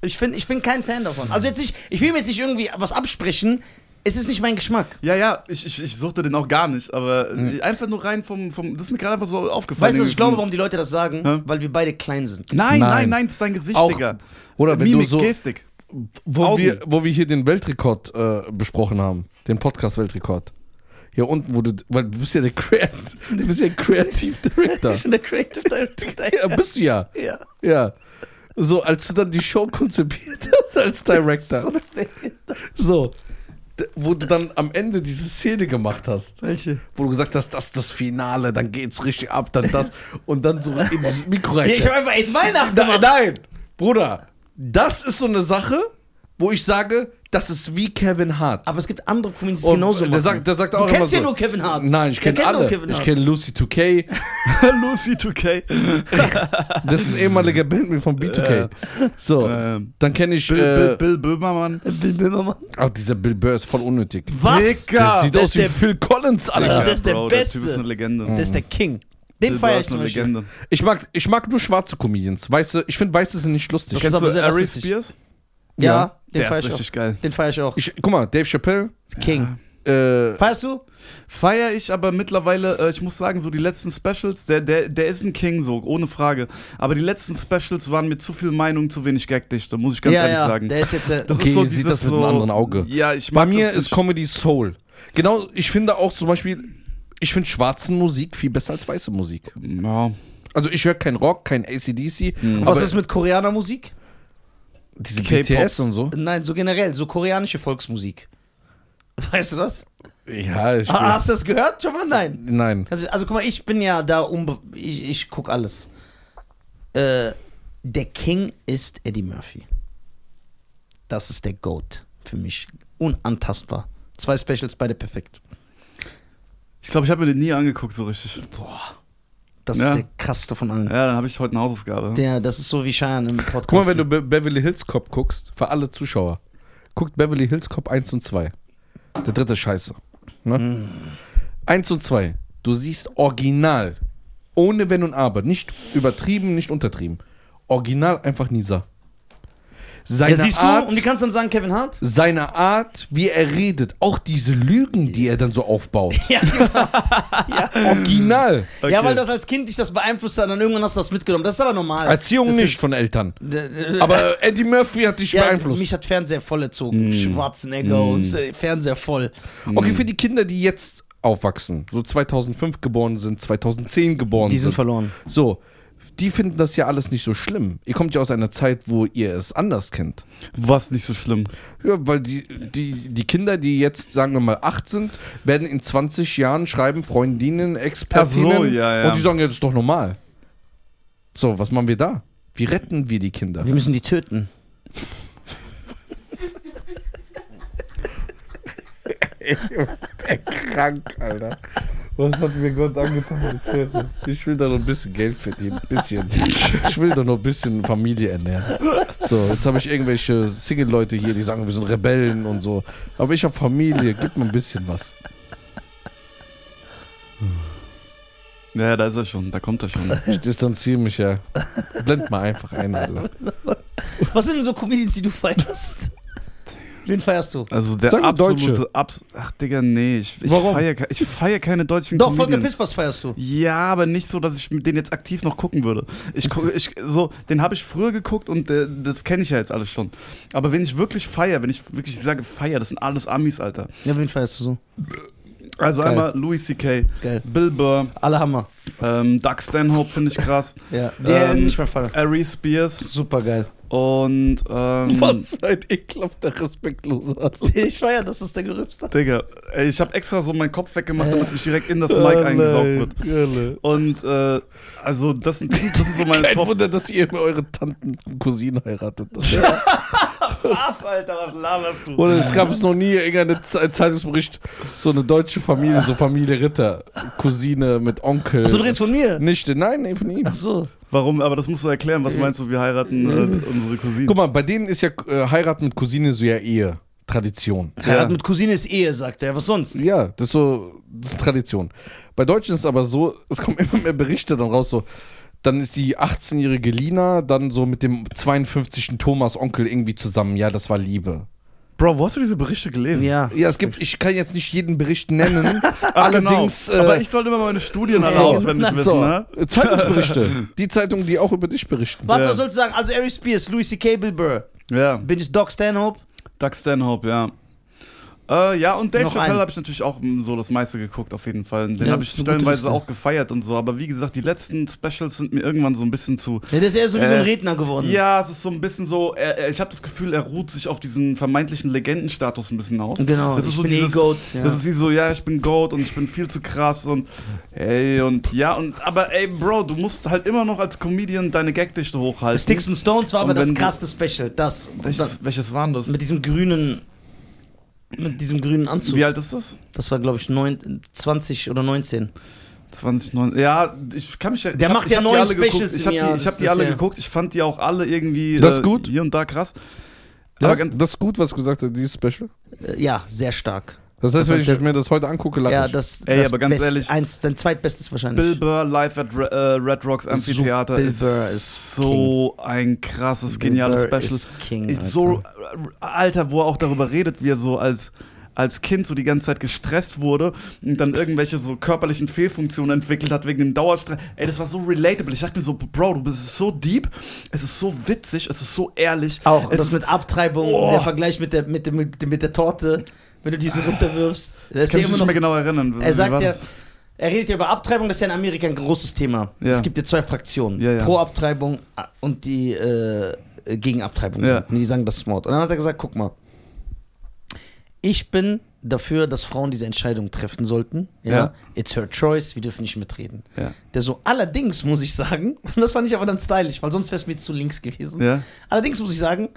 Ich, find, ich bin kein Fan davon. Also jetzt nicht, ich will mir jetzt nicht irgendwie was absprechen. Es ist nicht mein Geschmack. Ja, ja, ich, ich, ich suchte den auch gar nicht, aber Hm. einfach nur rein vom, vom. Das ist mir gerade einfach so aufgefallen. Weißt du, was ich glaube, warum die Leute das sagen? Hä? Weil wir beide klein sind. Nein, Nein. nein, nein, das ist dein Gesicht, Auch- Digga. Oder wenn Mimik, du so, Gestik. wo Augen. wir, wo wir hier den Weltrekord äh, besprochen haben, den Podcast-Weltrekord. Hier unten, wo du, weil du bist ja der Creat, du bist ja Creative Director. Ich bin der Creative Director. ja, bist du ja. ja. Ja. So, als du dann die Show konzipiert hast als Director. So. Wo du dann am Ende diese Szene gemacht hast. Welche? Wo du gesagt hast, das ist das Finale, dann geht's richtig ab, dann das. Und dann so in dieses Mikro rein. Ja, ich habe einfach echt Weihnachten Nein, gemacht. nein, Bruder, das ist so eine Sache, wo ich sage, das ist wie Kevin Hart. Aber es gibt andere Comedians, die Und genauso der machen. sagt, der sagt du auch immer kennst so. ja nur Kevin Hart. Nein, ich Der kenne alle. Kevin Ich kenne Lucy 2K. Lucy 2K. Das ist ein ehemaliger Bandmitglied von B2K. So, Ähm, dann kenne ich. Bill, äh, Bill, Bill Böhmermann. Bill Böhmermann. Ach, dieser Bill Burr ist voll unnötig. Was? Digga! Der sieht der aus wie der- Phil Collins, Alter. der ist der Bro, Beste. Der Typ ist eine Legende. Der ist der King. Den Bill feier Burr ich eine. Legende. Ich mag, ich mag nur schwarze Comedians. Weiße, ich finde Weiße sind nicht lustig. Das Kennst aber du sehr Ari. Spears? Ja, Ja, den Der feier ist ich auch. richtig geil. Den feier ich auch. Ich, guck mal, Dave Chappelle. King. Äh, Feierst du? Feier ich aber mittlerweile, äh, ich muss sagen, so die letzten Specials, der, der, der ist ein King, so, ohne Frage. Aber die letzten Specials waren mit zu viel Meinung, zu wenig Gagdichte, muss ich ganz ja, ehrlich ja. sagen. Der ist jetzt der. Das Okay, ist so sieht das mit so, einem anderen Auge. Ja, ich bei mir ist. Comedy Soul. Genau, ich finde auch zum Beispiel, ich finde schwarzen Musik viel besser als weiße Musik. Ja. Also ich höre kein Rock, kein ACDC, Mhm. Was ist mit Koreanermusik? Diese. BTS und so. Nein, so generell, so koreanische Volksmusik. Weißt du das? Ja, ich Ah, hast du das gehört schon mal? Nein. Nein. Also, also guck mal, ich bin ja da um. Ich, ich guck alles. Äh, der King ist Eddie Murphy. Das ist der GOAT für mich. Unantastbar. Zwei Specials, beide perfekt. Ich glaube, ich habe mir den nie angeguckt, so richtig. Boah. Das Ja. ist der krasseste von allen. Ja, dann habe ich heute eine Hausaufgabe. Der, das ist so wie Cheyenne im Podcast. Guck mal, wenn du Be Beverly Hills Cop guckst, für alle Zuschauer, guckt Beverly Hills Cop 1 und 2. Der dritte scheiße. Ne? Mm. 1 und 2. Du siehst original, ohne Wenn und Aber, nicht übertrieben, nicht untertrieben. Original einfach Nisa. Seine ja, siehst du, Art, und wie kannst du dann sagen, Kevin Hart? seine Art, wie er redet, auch diese Lügen, die er dann so aufbaut. Ja, Original. ja, weil das als Kind dich das beeinflusst hat und dann irgendwann hast du das mitgenommen. Das ist aber normal. Erziehung das nicht von Eltern. Aber Eddie Murphy hat dich ja, beeinflusst. mich hat Fernseher voll erzogen. Schwarzenegger und äh, Fernseher voll. Okay, für die Kinder, die jetzt aufwachsen, so 2005 geboren sind, 2010 geboren Die sind sind, verloren. so, die finden das ja alles nicht so schlimm. Ihr kommt ja aus einer Zeit, wo ihr es anders kennt. Was nicht so schlimm. Ja, weil die, die, die Kinder, die jetzt, sagen wir mal, acht sind, werden in 20 Jahren schreiben Freundinnen, Expertinnen. Ach so, ja, ja. Und die sagen, ja, das ist doch normal. So, was machen wir da? Wie retten wir die Kinder? Wir müssen die töten. krank, Alter. Was hat mir Gott angetan? Ich will da noch ein bisschen Geld verdienen. Ein bisschen. Ich will da noch ein bisschen Familie ernähren. So, jetzt habe ich irgendwelche Single-Leute hier, die sagen, wir sind Rebellen und so. Aber ich habe Familie, gib mir ein bisschen was. Ja, da ist er schon, da kommt er schon. Ich distanziere mich ja. Blend mal einfach ein, Alter. Was sind denn so Comedians, die du feierst? Wen feierst du? Also der Sag mal absolute Deutsche. Abs Ach, Digga, nee. Ich, ich Warum? feiere ich feier keine deutschen Doch, Volker Comedians. Pispers feierst du. Ja, aber nicht so, dass ich den jetzt aktiv noch gucken würde. Ich, gu- ich so, den habe ich früher geguckt und äh, das kenne ich ja jetzt alles schon. Aber wenn ich wirklich feier, wenn ich wirklich sage feier, das sind alles Amis, Alter. Ja, wen feierst du so? Also Geil. einmal Louis C.K., Geil. Bill Burr, Alle Hammer. ähm, Doug Stanhope finde ich krass, Ja. Der Ähm, nicht mehr feiern. Ari Spears Super geil. Und ähm, Was für ein ekelhafter, respektloser. Ich feier, das ist der Gerübste. Digga, ey, ich habe extra so meinen Kopf weggemacht, damit es nicht direkt in das Mic eingesaugt wird. Und äh, also das, sind- das, sind, das sind so meine Kein Top. Wunder, dass ihr eure Tanten und Cousinen heiratet. Was, Alter, was laberst du? Oder es gab es noch nie irgendeinen Ze- Zeitungsbericht, so eine deutsche Familie, so Familie Ritter, Cousine mit Onkel. Achso, du redest von mir? Nichte, nein, nee, von ihm. Ach so. Warum? Aber das musst du erklären. Was meinst du? Wir heiraten äh, unsere Cousine. Guck mal, bei denen ist ja äh, heiraten mit Cousine so ja Ehe. Tradition. Heirat mit Cousine ist Ehe, sagt er. Was sonst? Ja, das ist so, das ist Tradition. Bei Deutschen ist es aber so, es kommen immer mehr Berichte dann raus, so, dann ist die 18-jährige Lina dann so mit dem 52. Thomas Onkel irgendwie zusammen. Ja, das war Liebe. Bro, wo hast du diese Berichte gelesen? Ja. Ja, es gibt, ich kann jetzt nicht jeden Bericht nennen. Ach, allerdings. genau. Aber äh, ich sollte immer meine Studien alle so, auswendig wissen, so, ne? Zeitungsberichte. die Zeitung, die auch über dich berichten. Warte, Ja. was sollst du sagen? Also Ari Spears, Louis C.K., Bill Burr. Ja. Bin ich Doc Stanhope? Doug Stanhope, ja. Äh, ja, und Dave Chappelle habe ich natürlich auch mm, so das meiste geguckt, auf jeden Fall. Den Ja, habe ich stellenweise auch gefeiert und so. Aber wie gesagt, die letzten Specials sind mir irgendwann so ein bisschen zu. Ja, der ist eher so wie so ein Äh, Redner geworden. Ja, es ist so ein bisschen so. Er, ich habe das Gefühl, er ruht sich auf diesen vermeintlichen Legendenstatus ein bisschen aus. Genau, Das ist ich so bin eh dieses, Goat, ja. Das ist wie so, ja, ich bin Goat und ich bin viel zu krass und ey und ja und aber ey, Bro, du musst halt immer noch als Comedian deine Gagdichte hochhalten. Sticks and Stones war aber das krasseste Special. Das. Welches, das. welches waren das? Mit diesem grünen. Mit diesem grünen Anzug. Wie alt ist das? Das war, glaube ich, neun, 20 oder 19. 2009. Ja, ich kann mich ja. Der hab- macht ich ja hab die neun. Specials Ich habe Jahr, die, ich hab die alle ja- geguckt. Ich fand die auch alle irgendwie Das ist äh, gut. hier und da krass. Das, ganz, das ist gut, was du gesagt hast, dieses Special. Äh, ja, sehr stark. Das heißt, wenn Das ich hat- mir das heute angucke, lache Ja, ich. das, Ey, das aber ganz Best- ehrlich- Eins, dein zweitbestes wahrscheinlich. Bill Burr live at Re- äh, Red Rocks Amphitheater Bill ist, Burr ist so ein krasses, Bill geniales Burr Special. ist King, Ich Alter. so, äh, Alter, wo er auch darüber redet, wie er so als als Kind so die ganze Zeit gestresst wurde und dann irgendwelche so körperlichen Fehlfunktionen entwickelt hat wegen dem Dauerstress. Ey, das war so relatable. Ich dachte mir so, Bro, du bist so deep, es ist so witzig, es ist so ehrlich. Auch es das ist, mit Abtreibung, Oh. der Vergleich mit der, mit, der, mit, der, mit der Torte, wenn du die so runterwirfst. Das ich kann mich nicht mehr noch, genau erinnern. er sagt ja, er redet ja über Abtreibung, das ist ja in Amerika ein großes Thema. Ja. Es gibt ja zwei Fraktionen, Ja, ja. pro Abtreibung und die äh, gegen Abtreibung. Ja. Und die sagen, das ist Mord. Und dann hat er gesagt, guck mal, ich bin dafür, dass Frauen diese Entscheidung treffen sollten. Ja. Ja. It's her choice, wir dürfen nicht mitreden. Ja. Der so, allerdings muss ich sagen, und das fand ich aber dann stylisch, weil sonst wäre es mir zu links gewesen. Ja. Allerdings muss ich sagen,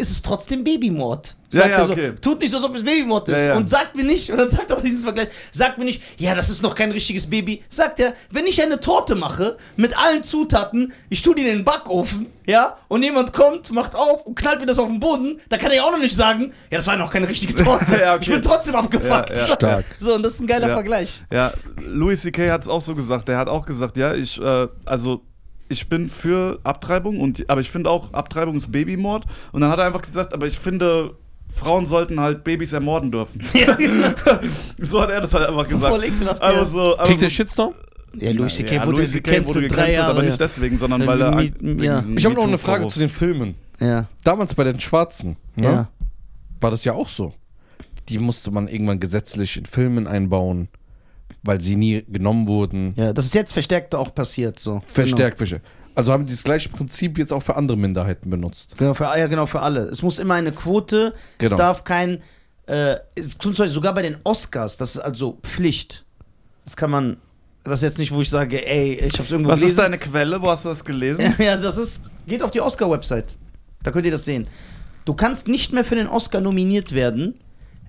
ist es trotzdem Babymord. Ja, Sagt ja, er so, okay. Tut nicht so, als ob es Babymord ist. Ja, ja. Und sagt mir nicht, und dann sagt auch dieses Vergleich, sagt mir nicht, ja, das ist noch kein richtiges Baby. Sagt er, wenn ich eine Torte mache, mit allen Zutaten, ich tue die in den Backofen, ja, und jemand kommt, macht auf und knallt mir das auf den Boden, da kann er ja auch noch nicht sagen, ja, das war noch keine richtige Torte. Ja, okay. Ich bin trotzdem abgefuckt. Ja, ja. Stark. So, und das ist ein geiler Ja. Vergleich. Ja, Louis C.K. hat es auch so gesagt. Der hat auch gesagt, ja, ich, äh, also ich bin für Abtreibung, und, aber ich finde auch, Abtreibung ist Babymord. Und dann hat er einfach gesagt, aber ich finde, Frauen sollten halt Babys ermorden dürfen. Ja, so hat er das halt einfach So gesagt. ekelhaft, aber ja. so, aber Kriegt der Shitstorm? ja Louis C.K. ja, wurde Louis C.K. gecancelt, wurde gecancelt, Jahre. aber nicht deswegen, sondern Äh, weil er. Ja. Ich habe noch eine Frage zu den Filmen. Ja, Damals bei den Schwarzen ne, ja. war das ja auch so. Die musste man irgendwann gesetzlich in Filmen einbauen, weil sie nie genommen wurden. Ja, das ist jetzt verstärkt auch passiert. So. Verstärkt. Genau. Also haben die das gleiche Prinzip jetzt auch für andere Minderheiten benutzt. Genau, für, ja, genau, für alle. Es muss immer eine Quote, Genau. es darf kein, äh, es, zum Beispiel sogar bei den Oscars, das ist also Pflicht. Das kann man, das ist jetzt nicht, wo ich sage, ey, ich hab's irgendwo Was ist gelesen. deine Quelle? Wo hast du das gelesen? ja, das ist, geht auf die Oscar-Website. Da könnt ihr das sehen. Du kannst nicht mehr für den Oscar nominiert werden,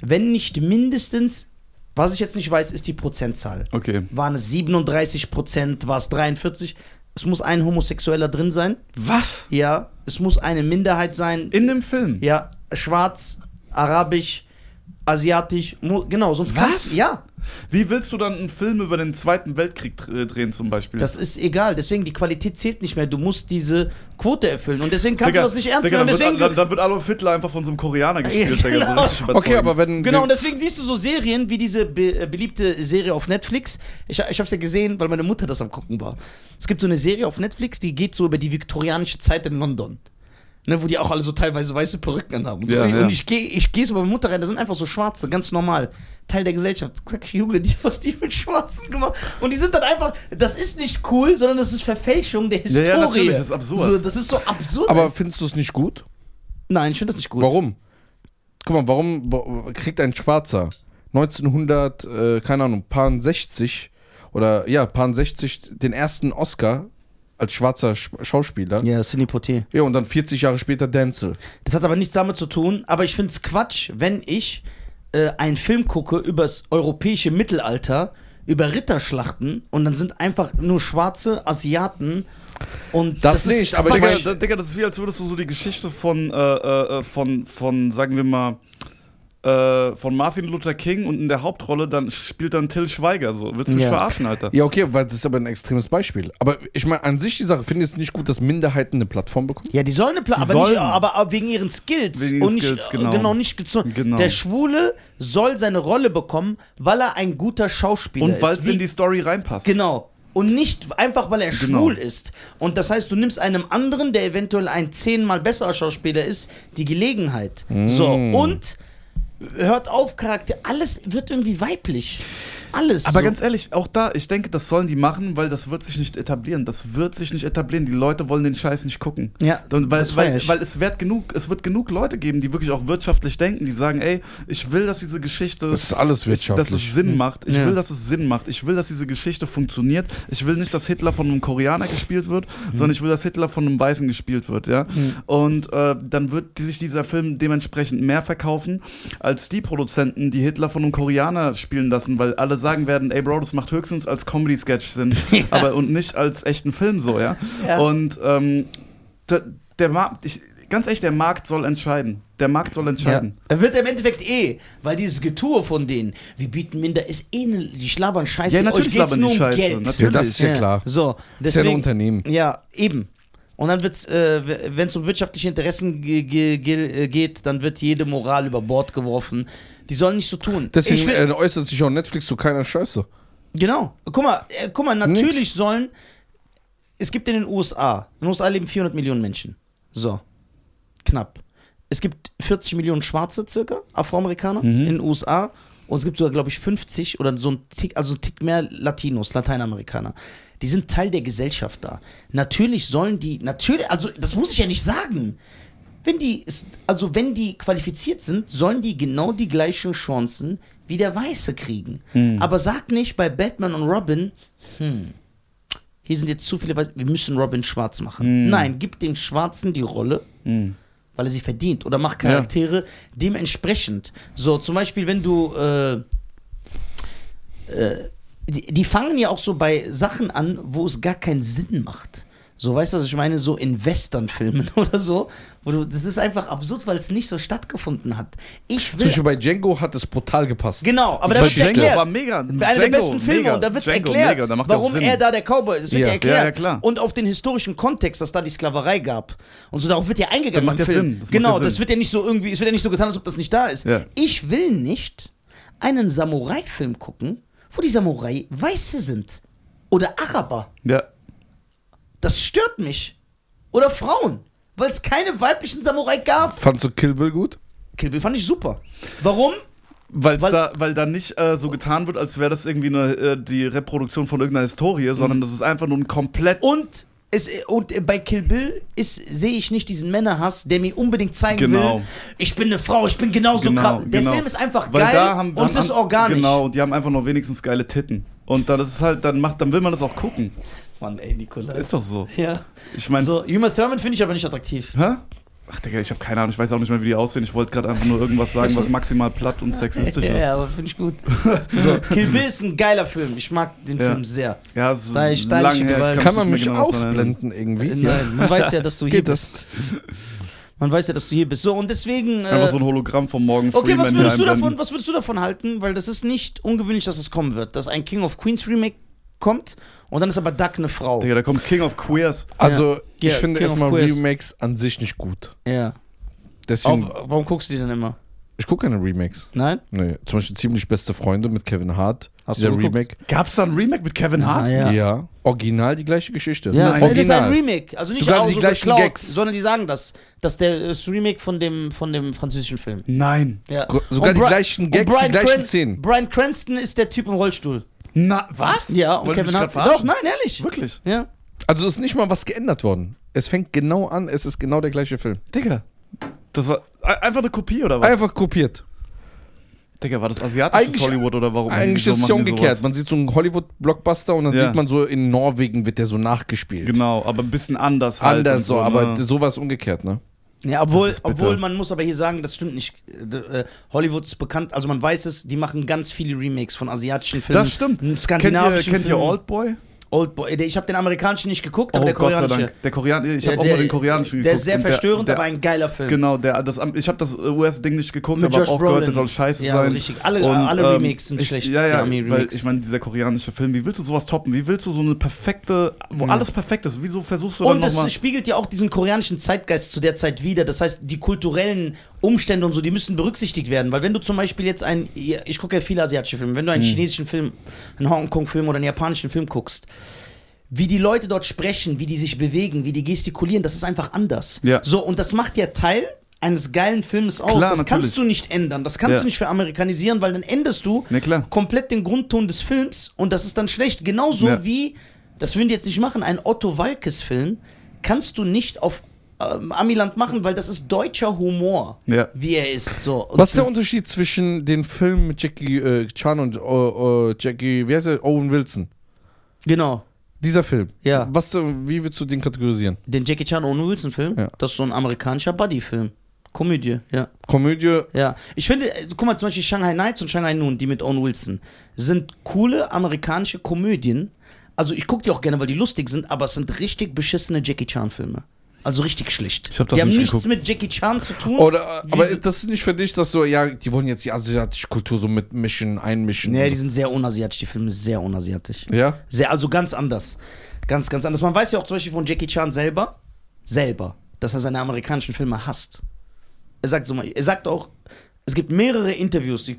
wenn nicht mindestens, was ich jetzt nicht weiß, ist die Prozentzahl. Okay. Waren es 37 Prozent, war es 43? Es muss ein Homosexueller drin sein. Was? Ja, es muss eine Minderheit sein. In dem Film? Ja, schwarz, arabisch, asiatisch, genau, sonst Was? kannst ja, Wie willst du dann einen Film über den Zweiten Weltkrieg dr- drehen, zum Beispiel? das ist egal. Deswegen, die Qualität zählt nicht mehr. Du musst diese Quote erfüllen. Und deswegen kannst Digga, du das nicht ernst Digga, nehmen. dann, deswegen, wird, dann, dann wird Adolf Hitler einfach von so einem Koreaner gespielt, Digga, so genau. Okay, aber wenn. Genau, und deswegen siehst du so Serien wie diese be äh, beliebte Serie auf Netflix. Ich, ich hab's ja gesehen, weil meine Mutter das am gucken war. Es gibt so eine Serie auf Netflix, die geht so über die viktorianische Zeit in London. Ne, wo die auch alle so teilweise weiße Perücken anhaben. Und, so. Ja, und ja. ich gehe ich geh so bei meiner Mutter rein, da sind einfach so Schwarze, ganz normal. Teil der Gesellschaft. Sag ich, Junge, die, was die mit Schwarzen gemacht Und die sind dann einfach, das ist nicht cool, sondern das ist Verfälschung der Ja, Historie. ja, natürlich, das ist absurd. So, das ist so absurd. aber findest du es nicht gut? Nein, ich finde das nicht gut. Warum? Guck mal, warum wa- kriegt ein Schwarzer 1900, äh, keine Ahnung, paar 60 oder ja, paar 60 den ersten Oscar als schwarzer Sch Schauspieler? Ja, Sidney Poitier. Ja, und dann 40 Jahre später Denzel. Das hat aber nichts damit zu tun, aber ich finde es Quatsch, wenn ich äh, einen Film gucke übers europäische Mittelalter, über Ritterschlachten und dann sind einfach nur schwarze Asiaten und Das ist nicht, aber Digga, Digga, das ist wie, als würdest du so die Geschichte von, äh, äh, von, von, sagen wir mal, äh, von Martin Luther King und in der Hauptrolle dann spielt dann Till Schweiger. So, willst du mich Ja. verarschen, Alter? Ja, okay, weil das ist aber ein extremes Beispiel. Aber ich meine, an sich die Sache, finde ich es nicht gut, dass Minderheiten eine Plattform bekommen? Ja, die sollen eine Die aber, nicht, sollen. aber wegen ihren Skills. Wegen ihren und nicht, Skills, äh, genau. genau nicht gezwungen. Genau. Der Schwule soll seine Rolle bekommen, weil er ein guter Schauspieler Und ist. weil es in die Story reinpasst. Genau. Und nicht einfach, weil er Genau. schwul ist. Und das heißt, du nimmst einem anderen, der eventuell ein zehnmal besserer Schauspieler ist, die Gelegenheit. So, Mm. und hört auf, Charakter. Alles wird irgendwie weiblich. Alles. Aber so. ganz ehrlich, auch da, ich denke, das sollen die machen, weil das wird sich nicht etablieren. Das wird sich nicht etablieren. Die Leute wollen den Scheiß nicht gucken. Ja, Und weil, das feier weil, ich. weil es wird genug, es wird genug Leute geben, die wirklich auch wirtschaftlich denken, die sagen, ey, ich will, dass diese Geschichte, Das ist alles ich, wirtschaftlich. dass es Sinn macht. Ich Ja. will, dass es Sinn macht. Ich will, dass diese Geschichte funktioniert. Ich will nicht, dass Hitler von einem Koreaner gespielt wird, Mhm. sondern ich will, dass Hitler von einem Weißen gespielt wird, ja. Und äh, dann wird sich dieser Film dementsprechend mehr verkaufen als die Produzenten, die Hitler von einem Koreaner spielen lassen, weil alle sagen werden, ey Bro, das macht höchstens als Comedy-Sketch Sinn, aber und nicht als echten Film so, ja. Ja. Und ähm, der, der Markt, ich, ganz ehrlich, der Markt soll entscheiden. Der Markt soll Ja. entscheiden. Er wird im Endeffekt eh, weil dieses Getue von denen, wir bieten minder, ist eh ne, die schlabbern Scheiße. Ja, natürlich Euch geht's nur um Scheiße, Geld. natürlich. Ja, das ist ja, klar. So, Das ist ja ein deswegen, Unternehmen. Ja, eben. Und dann wird's, äh, wenn es um wirtschaftliche Interessen ge geht, dann wird jede Moral über Bord geworfen. Die sollen nicht so tun. Deswegen will- äh, äußert sich auch Netflix zu keiner Scheiße. Genau. Guck mal, äh, guck mal, natürlich Nix. sollen. Es gibt in den USA, in den USA leben 400 Millionen Menschen. So. Knapp. Es gibt 40 Millionen Schwarze circa, Afroamerikaner in den USA. Und es gibt sogar, glaube ich, 50 oder so ein Tick, also ein Tick mehr Latinos, Lateinamerikaner. Die sind Teil der Gesellschaft da. Natürlich sollen die, natürlich, also das muss ich ja nicht sagen. Wenn die, ist- also wenn die qualifiziert sind, sollen die genau die gleichen Chancen wie der Weiße kriegen. Aber sag nicht bei Batman und Robin, hm, hier sind jetzt zu viele Weiße, wir müssen Robin schwarz machen. Nein, gib dem Schwarzen die Rolle, weil er sie verdient. Oder mach Charaktere dementsprechend. So, zum Beispiel, wenn du, äh, äh, die, die fangen ja auch so bei Sachen an, wo es gar keinen Sinn macht. So, weißt du, was ich meine? So in Westernfilmen oder so. Wo du, das ist einfach absurd, weil es nicht so stattgefunden hat. Ich Zum will. Beispiel bei Django hat es brutal gepasst. Genau, aber da wird erklärt. war mega. Einer der Django, besten Filme mega. und da wird Django, erklärt, mega, warum Sinn. er da der Cowboy ist. Das wird Ja. ja erklärt. Ja, ja, klar. Und auf den historischen Kontext, dass da die Sklaverei gab. Und so darauf wird ja eingegangen Das macht im Film. Sinn, das genau, ja das Sinn. wird ja nicht so irgendwie, es wird ja nicht so getan, als ob das nicht da ist. Ja. Ich will nicht einen Samurai-Film gucken, wo die Samurai Weiße sind. Oder Araber. Ja. Das stört mich. Oder Frauen. Weil es keine weiblichen Samurai gab. Fandst du Kill Bill gut? Kill Bill fand ich super. Warum? Weil's Weil- da, weil da nicht äh, so getan wird, als wäre das irgendwie eine, äh, die Reproduktion von irgendeiner Historie, sondern Mhm. das ist einfach nur ein komplett. Und, es, und bei Kill Bill sehe ich nicht diesen Männerhass, der mir unbedingt zeigen Genau. will, ich bin eine Frau, ich bin genauso krass. Der Film ist einfach Weil geil da haben, und es ist organisch. Genau, die haben einfach noch wenigstens geile Titten. Und dann ist es halt, dann macht, dann will man das auch gucken. Mann, ey, Nikolai. Ist doch so. ja. Ich meine, So, Uma Thurman finde ich aber nicht attraktiv. hä? Ach Digga, ich habe keine Ahnung, ich weiß auch nicht mehr, wie die aussehen. Ich wollte gerade einfach nur irgendwas sagen, was maximal platt und sexistisch ist. Ja, aber finde ich gut. So, Kill Bill ist ein geiler Film. Ich mag den Ja. Film sehr. Ja, es ist Stylisch- stylische lang her. Ich Gewalt. kann, Kann man mich genau ausblenden irgendwie? Äh, Nein, man weiß ja, dass du hier Geht bist. das? Man weiß ja, dass du hier bist. So, und deswegen. Einfach Äh, so ein Hologramm von Morgan okay, Freeman was würdest, du davon, was würdest du davon halten? Weil das ist nicht ungewöhnlich, dass es kommen wird. Dass ein King of Queens Remake kommt und dann ist aber Duck eine Frau. Digga, da kommt King of Queers. Also, ich Ja, finde King erstmal Queers. Remakes an sich nicht gut. Ja. Deswegen, Auf, warum guckst du die denn immer? ich gucke keine Remakes. Nein? Nee, zum Beispiel ziemlich beste Freunde mit Kevin Hart. Hast dieser du geguckt? Remake. Gab's da ein Remake mit Kevin Hart? Ah, Ja. ja. Original die gleiche Geschichte. Ja, Nein. das ist ein Original. Remake. Also nicht auch die so gleichen geklaut, Gags. sondern die sagen das. Das ist der das Remake von dem, von dem französischen Film. Nein. Ja. Sogar Und die gleichen Gags, die gleichen Cran- Szenen. Brian Cranston ist der Typ im Rollstuhl. Na, was? Ja, und Kevin Hart. Doch, nein, ehrlich. Wirklich? Ja. Also ist nicht mal was geändert worden. Es fängt genau an, es ist genau der gleiche Film. Digga. Das war e- einfach eine Kopie oder was? Einfach kopiert. Digga, war das asiatisches Eigentlich- Hollywood oder warum? Eigentlich wieso ist es ja umgekehrt. Man sieht so einen Hollywood-Blockbuster und dann Ja. sieht man so, in Norwegen wird der so nachgespielt. Genau, aber ein bisschen anders halt. Anders so, aber ne? sowas umgekehrt, ne? Ja, obwohl, obwohl man muss aber hier sagen, das stimmt nicht. Äh, Hollywood ist bekannt, also man weiß es, die machen ganz viele Remakes von asiatischen Filmen. Das stimmt. Kennt ihr, Skandinavischen kennt ihr. Oldboy? Oldboy. Der- Ich habe den amerikanischen nicht geguckt, aber Oh der Gott sei koreanische. Dank. Der koreanische, ich Der- habe auch der- mal den koreanischen Der geguckt. ist sehr und verstörend, der, aber ein geiler Film. Genau, der, das, ich habe das US-Ding nicht geguckt, Mit aber Josh auch gehört, Brolin. der soll scheiße Ja, sein. richtig. Alle- Und, alle ähm, Remakes sind ich, schlecht, Ja, ja, weil ich meine, dieser koreanische Film, wie willst du sowas toppen? Wie willst du so eine perfekte, wo Ja. alles perfekt ist? Wieso versuchst du dann Und es spiegelt ja auch diesen koreanischen Zeitgeist zu der Zeit wider. Das heißt, die kulturellen Umstände und so, die müssen berücksichtigt werden. Weil wenn du zum Beispiel jetzt einen, ich gucke ja viele asiatische Filme, wenn du einen chinesischen Film, einen Hongkong-Film oder einen japanischen Film guckst, wie die Leute dort sprechen, wie die sich bewegen, wie die gestikulieren, das ist einfach anders. Ja. So, und das macht ja Teil eines geilen Films aus. Klar, das natürlich. kannst du nicht ändern. Das kannst Ja. du nicht veramerikanisieren, weil dann änderst du klar. komplett den Grundton des Films und das ist dann schlecht. Genauso Ja. wie, das würden die jetzt nicht machen, ein Otto Walkes-Film kannst du nicht auf ähm, Amiland machen, weil das ist deutscher Humor, Ja. wie er ist. So. Und Was ist der Unterschied zwischen den Filmen mit Jackie äh, Chan und äh, äh, Jackie, wie heißt er? Owen Wilson? Genau. Dieser Film. Ja. Was, äh, wie würdest du den kategorisieren? Den Jackie Chan Owen Wilson-Film, Ja. das ist so ein amerikanischer Buddy-Film. Komödie, ja. Komödie, Ja, ich finde, äh, guck mal, zum Beispiel Shanghai Nights und Shanghai Noon, die mit Owen Wilson, sind coole amerikanische Komödien. Also ich gucke die auch gerne, weil die lustig sind, aber es sind richtig beschissene Jackie Chan-Filme. Also richtig schlecht. Ich hab das die haben nicht nichts geguckt. mit Jackie Chan zu tun. Oder, aber sie- das ist nicht für dich, dass du, ja, die wollen jetzt die asiatische Kultur so mitmischen, einmischen. Nee, die sind sehr unasiatisch, die Filme sind sehr unasiatisch. ja? Sehr, also ganz anders. Ganz, ganz anders. Man weiß ja auch zum Beispiel von Jackie Chan selber, selber, dass er seine amerikanischen Filme hasst. Er sagt so mal, er sagt auch, es gibt mehrere Interviews, die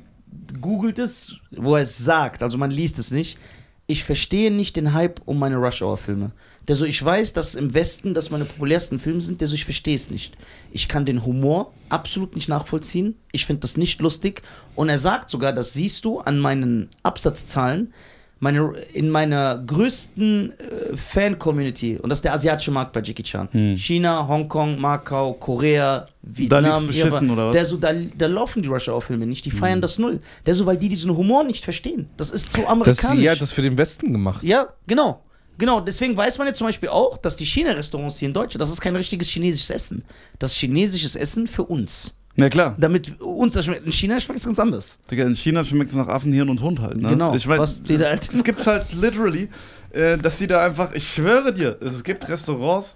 googelt es, wo er es sagt, also man liest es nicht. Ich verstehe nicht den Hype um meine Rush Hour Filme. Der so, ich weiß, dass im Westen das meine populärsten Filme sind, der so, ich verstehe es nicht. Ich kann den Humor absolut nicht nachvollziehen. Ich finde das nicht lustig. Und er sagt sogar, das siehst du an meinen Absatzzahlen, meine, in meiner größten äh, Fan-Community, und das ist der asiatische Markt bei Jackie Chan. Hm. China, Hongkong, Macau, Korea, Da Vietnam. beschissen, oder was? Der so, da, da laufen die Rush Hour-Filme nicht, die feiern das null. Der so, weil die diesen Humor nicht verstehen. Das ist zu Das, amerikanisch. ja, das ist für den Westen gemacht. Ja, genau. Genau, deswegen weiß man jetzt zum Beispiel auch, dass die China-Restaurants hier in Deutschland, das ist kein richtiges chinesisches Essen. Das ist chinesisches Essen für uns. Na klar. Damit uns das schmeckt. In China schmeckt es ganz anders. Digga, in China schmeckt es nach Affenhirn und Hund halt, ne? Genau. Ich weiß, Was die da halt- es gibt halt literally, äh, dass die da einfach, ich schwöre dir, es gibt Restaurants,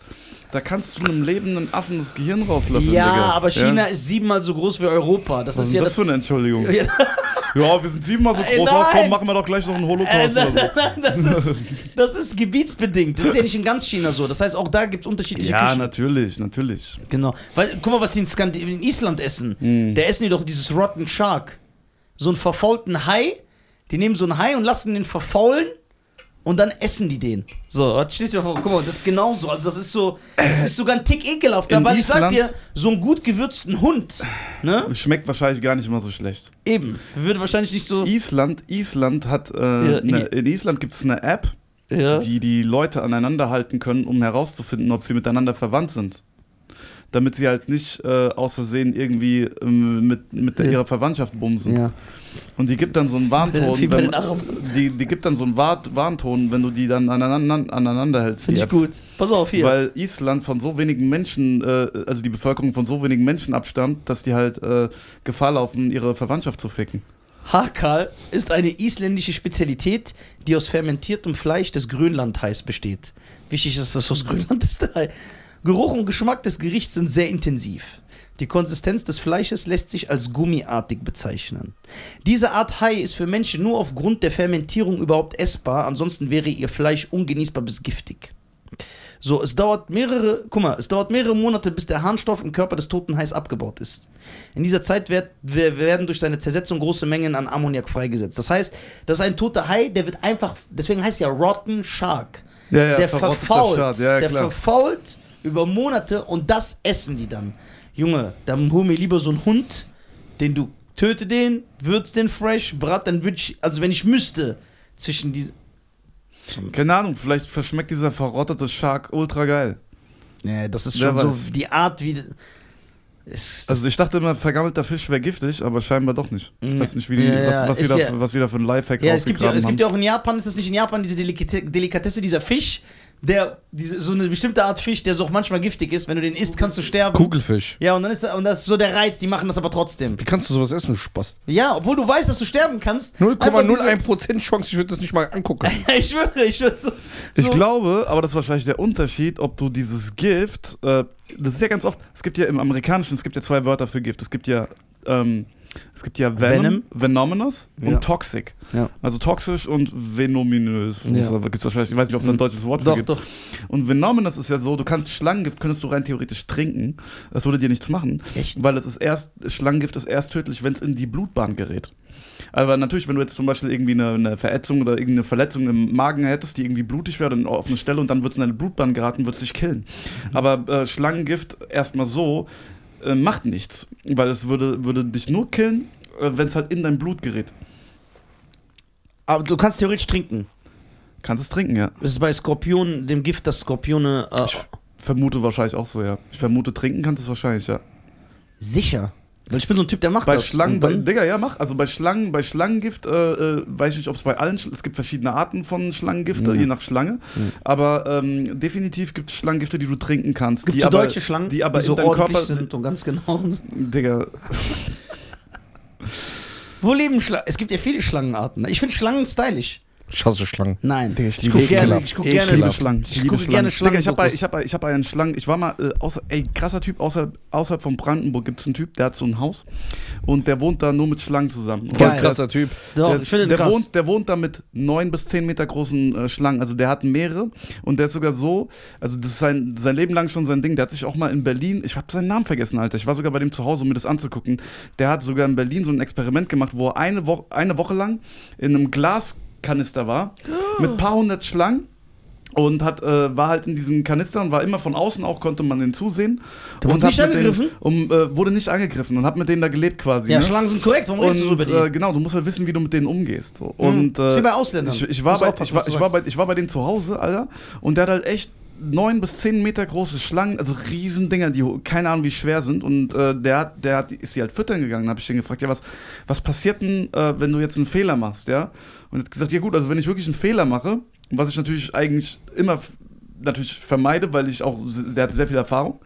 da kannst du einem lebenden Affen das Gehirn rauslöffeln, Ja, Digga. aber China ist siebenmal so groß wie Europa. Das Was ist ja das für eine Entschuldigung? Ja, Ja, wir sind siebenmal so Ey, groß. Ach, komm, nein. machen wir doch gleich noch einen Äh, Holocaust oder so. das, ist, das ist gebietsbedingt. Das ist ja nicht in ganz China so. Das heißt, auch da gibt es unterschiedliche Ja, Küchen. natürlich, natürlich. Genau. Weil, guck mal, was die in, Skandi in Island essen. Mhm. Da essen die doch dieses Rotten Shark. So einen verfaulten Hai. Die nehmen so einen Hai und lassen den verfaulen und dann essen die den. So, stehst du vor, guck mal, das ist genauso. Also, das ist so, das ist sogar ein Tick ekelhaft. In weil ich sag dir, so einen gut gewürzten Hund, ne? Schmeckt wahrscheinlich gar nicht mal so schlecht. Eben. Würde wahrscheinlich nicht so. Island, Island hat, äh, Ja, ne, in Island gibt es eine App, Ja. die die Leute aneinander halten können, um herauszufinden, ob sie miteinander verwandt sind. Damit sie halt nicht äh, aus Versehen irgendwie ähm, mit, mit der, ihrer Verwandtschaft bumsen. Ja. Und die gibt dann so einen Warnton. Wenn- die, die gibt dann so einen War Warnton, wenn du die dann aneinander, aneinander hältst. Finde ich Apps. gut. Pass auf, hier. Weil Island von so wenigen Menschen, äh, also die Bevölkerung von so wenigen Menschen abstammt, dass die halt äh, Gefahr laufen, ihre Verwandtschaft zu ficken. Hakal ist eine isländische Spezialität, die aus fermentiertem Fleisch des Grönlandhais besteht. Wichtig ist, dass das aus Grönland ist. Geruch und Geschmack des Gerichts sind sehr intensiv. Die Konsistenz des Fleisches lässt sich als gummiartig bezeichnen. Diese Art Hai ist für Menschen nur aufgrund der Fermentierung überhaupt essbar, ansonsten wäre ihr Fleisch ungenießbar bis giftig. So, es dauert mehrere, guck mal, es dauert mehrere Monate, bis der Harnstoff im Körper des toten Hais abgebaut ist. In dieser Zeit wer- werden durch seine Zersetzung große Mengen an Ammoniak freigesetzt. Das heißt, das ist ein toter Hai, der wird einfach, deswegen heißt ja Rotten Shark. Ja, ja, der verfault, Schad, ja, der verfault über Monate und das essen die dann. Junge, dann hol mir lieber so einen Hund, den du töte den, würz den fresh, brat, dann würde ich, also wenn ich müsste, zwischen diese. Keine Ahnung, vielleicht verschmeckt dieser verrottete Shark ultra geil. Nee, das ist Wer schon so weiß. die Art, wie. Ist, Also ich dachte immer, vergammelter Fisch wäre giftig, aber scheinbar doch nicht. Ich Ja. weiß nicht, wie die, Ja, ja, was, was, wieder, ja- was wieder für ein Lifehack Ja, es gibt ja, es gibt ja auch in Japan, ist das nicht in Japan diese Delikate Delikatesse, dieser Fisch, der, diese, so eine bestimmte Art Fisch, der so auch manchmal giftig ist. Wenn du den isst, kannst du sterben. Kugelfisch. Ja, und dann ist da, und das ist so der Reiz, die machen das aber trotzdem. Wie kannst du sowas essen, du Spaß? Ja, obwohl du weißt, dass du sterben kannst. einfach 0,01% Chance, ich würde das nicht mal angucken. Ich schwöre, ich schwöre so. Ich so, glaube, aber das ist wahrscheinlich der Unterschied, ob du dieses Gift, äh, das ist ja ganz oft, es gibt ja im Amerikanischen, es gibt ja zwei Wörter für Gift. Es gibt ja, ähm, es gibt ja Venom, Venom. Venomous Ja. und Toxic. Ja. Also toxisch und venominös. Ja. Ja. Gibt's ich weiß nicht, ob es ein deutsches Wort Doch, gibt. doch. Und Venomous ist ja so, du kannst Schlangengift, könntest du rein theoretisch trinken. Das würde dir nichts machen. Echt? Weil es ist erst, Schlangengift ist erst tödlich, wenn es in die Blutbahn gerät. Aber natürlich, wenn du jetzt zum Beispiel irgendwie eine, eine Verätzung oder irgendeine Verletzung im Magen hättest, die irgendwie blutig wäre dann auf eine Stelle und dann wird es in deine Blutbahn geraten, wird es dich killen. Aber äh, Schlangengift erstmal so äh, macht nichts, weil es würde, würde dich nur killen, äh, wenn es halt in dein Blut gerät. Aber du kannst theoretisch trinken. Kannst es trinken, ja. Das ist bei Skorpionen, dem Gift, das Skorpione. Äh, Ich vermute wahrscheinlich auch so, ja. Ich vermute, trinken kannst du es wahrscheinlich, ja. sicher. Weil ich bin so ein Typ, der macht Bei das. Schlangen, bei, Digga, ja, mach. Also bei Schlangen, bei Schlangengift, äh, äh, weiß ich nicht, ob es bei allen, es gibt verschiedene Arten von Schlangengift, Ja. je nach Schlange. Ja. Aber ähm, definitiv gibt es Schlangengifte, die du trinken kannst. Gibt die so aber, deutsche Schlangen, die aber so in deinem Körper sind und ganz genau. Digga, Wo leben Schlangen? Es gibt ja viele Schlangenarten. Ich finde Schlangen stylisch. Ich hasse Schlangen. Nein. Digga, ich ich liebe gucke gerne, Ekelhaft. ich guck Ekelhaft. gerne liebe Schlangen. Ich gucke gerne Digga, ich habe ich hab, ich hab einen Schlangen. Ich war mal, äh, außer, ey, krasser Typ, außer, außerhalb von Brandenburg gibt es einen Typ, der hat so ein Haus und der wohnt da nur mit Schlangen zusammen. Voll Geil. krasser Typ. Doch, der, ich der, krass. wohnt, der wohnt da mit neun bis zehn Meter großen äh, Schlangen. Also der hat mehrere und der ist sogar so, also das ist sein, sein Leben lang schon sein Ding. Der hat sich auch mal in Berlin, ich habe seinen Namen vergessen, Alter. Ich war sogar bei dem zu Hause, um mir das anzugucken. Der hat sogar in Berlin so ein Experiment gemacht, wo er eine, Wo eine Woche lang in einem Glaskanister war mit ein paar hundert Schlangen. Und hat, äh, war halt in diesen Kanister und war immer von außen auch, konnte man den zusehen. Wurde und nicht mit angegriffen? Denen, um, äh, wurde nicht angegriffen und hat mit denen da gelebt quasi. Ja, ne? Schlangen sind korrekt. Warum redest du so über Und die? äh, genau, du musst halt wissen, wie du mit denen umgehst. So. Und Mhm. Äh, bei Ausländern. ich, ich, war bei, ich, war, ich, war bei, ich war bei denen zu Hause, Alter, und der hat halt echt neun bis zehn Meter große Schlangen, also Riesendinger, die keine Ahnung wie schwer sind. Und äh, der, hat, der hat, ist die halt füttern gegangen. Da habe ich den gefragt, ja, was, was passiert denn, äh, wenn du jetzt einen Fehler machst, ja? Und er hat gesagt, ja gut, also wenn ich wirklich einen Fehler mache, was ich natürlich eigentlich immer natürlich vermeide, weil ich auch, der hat sehr viel Erfahrung.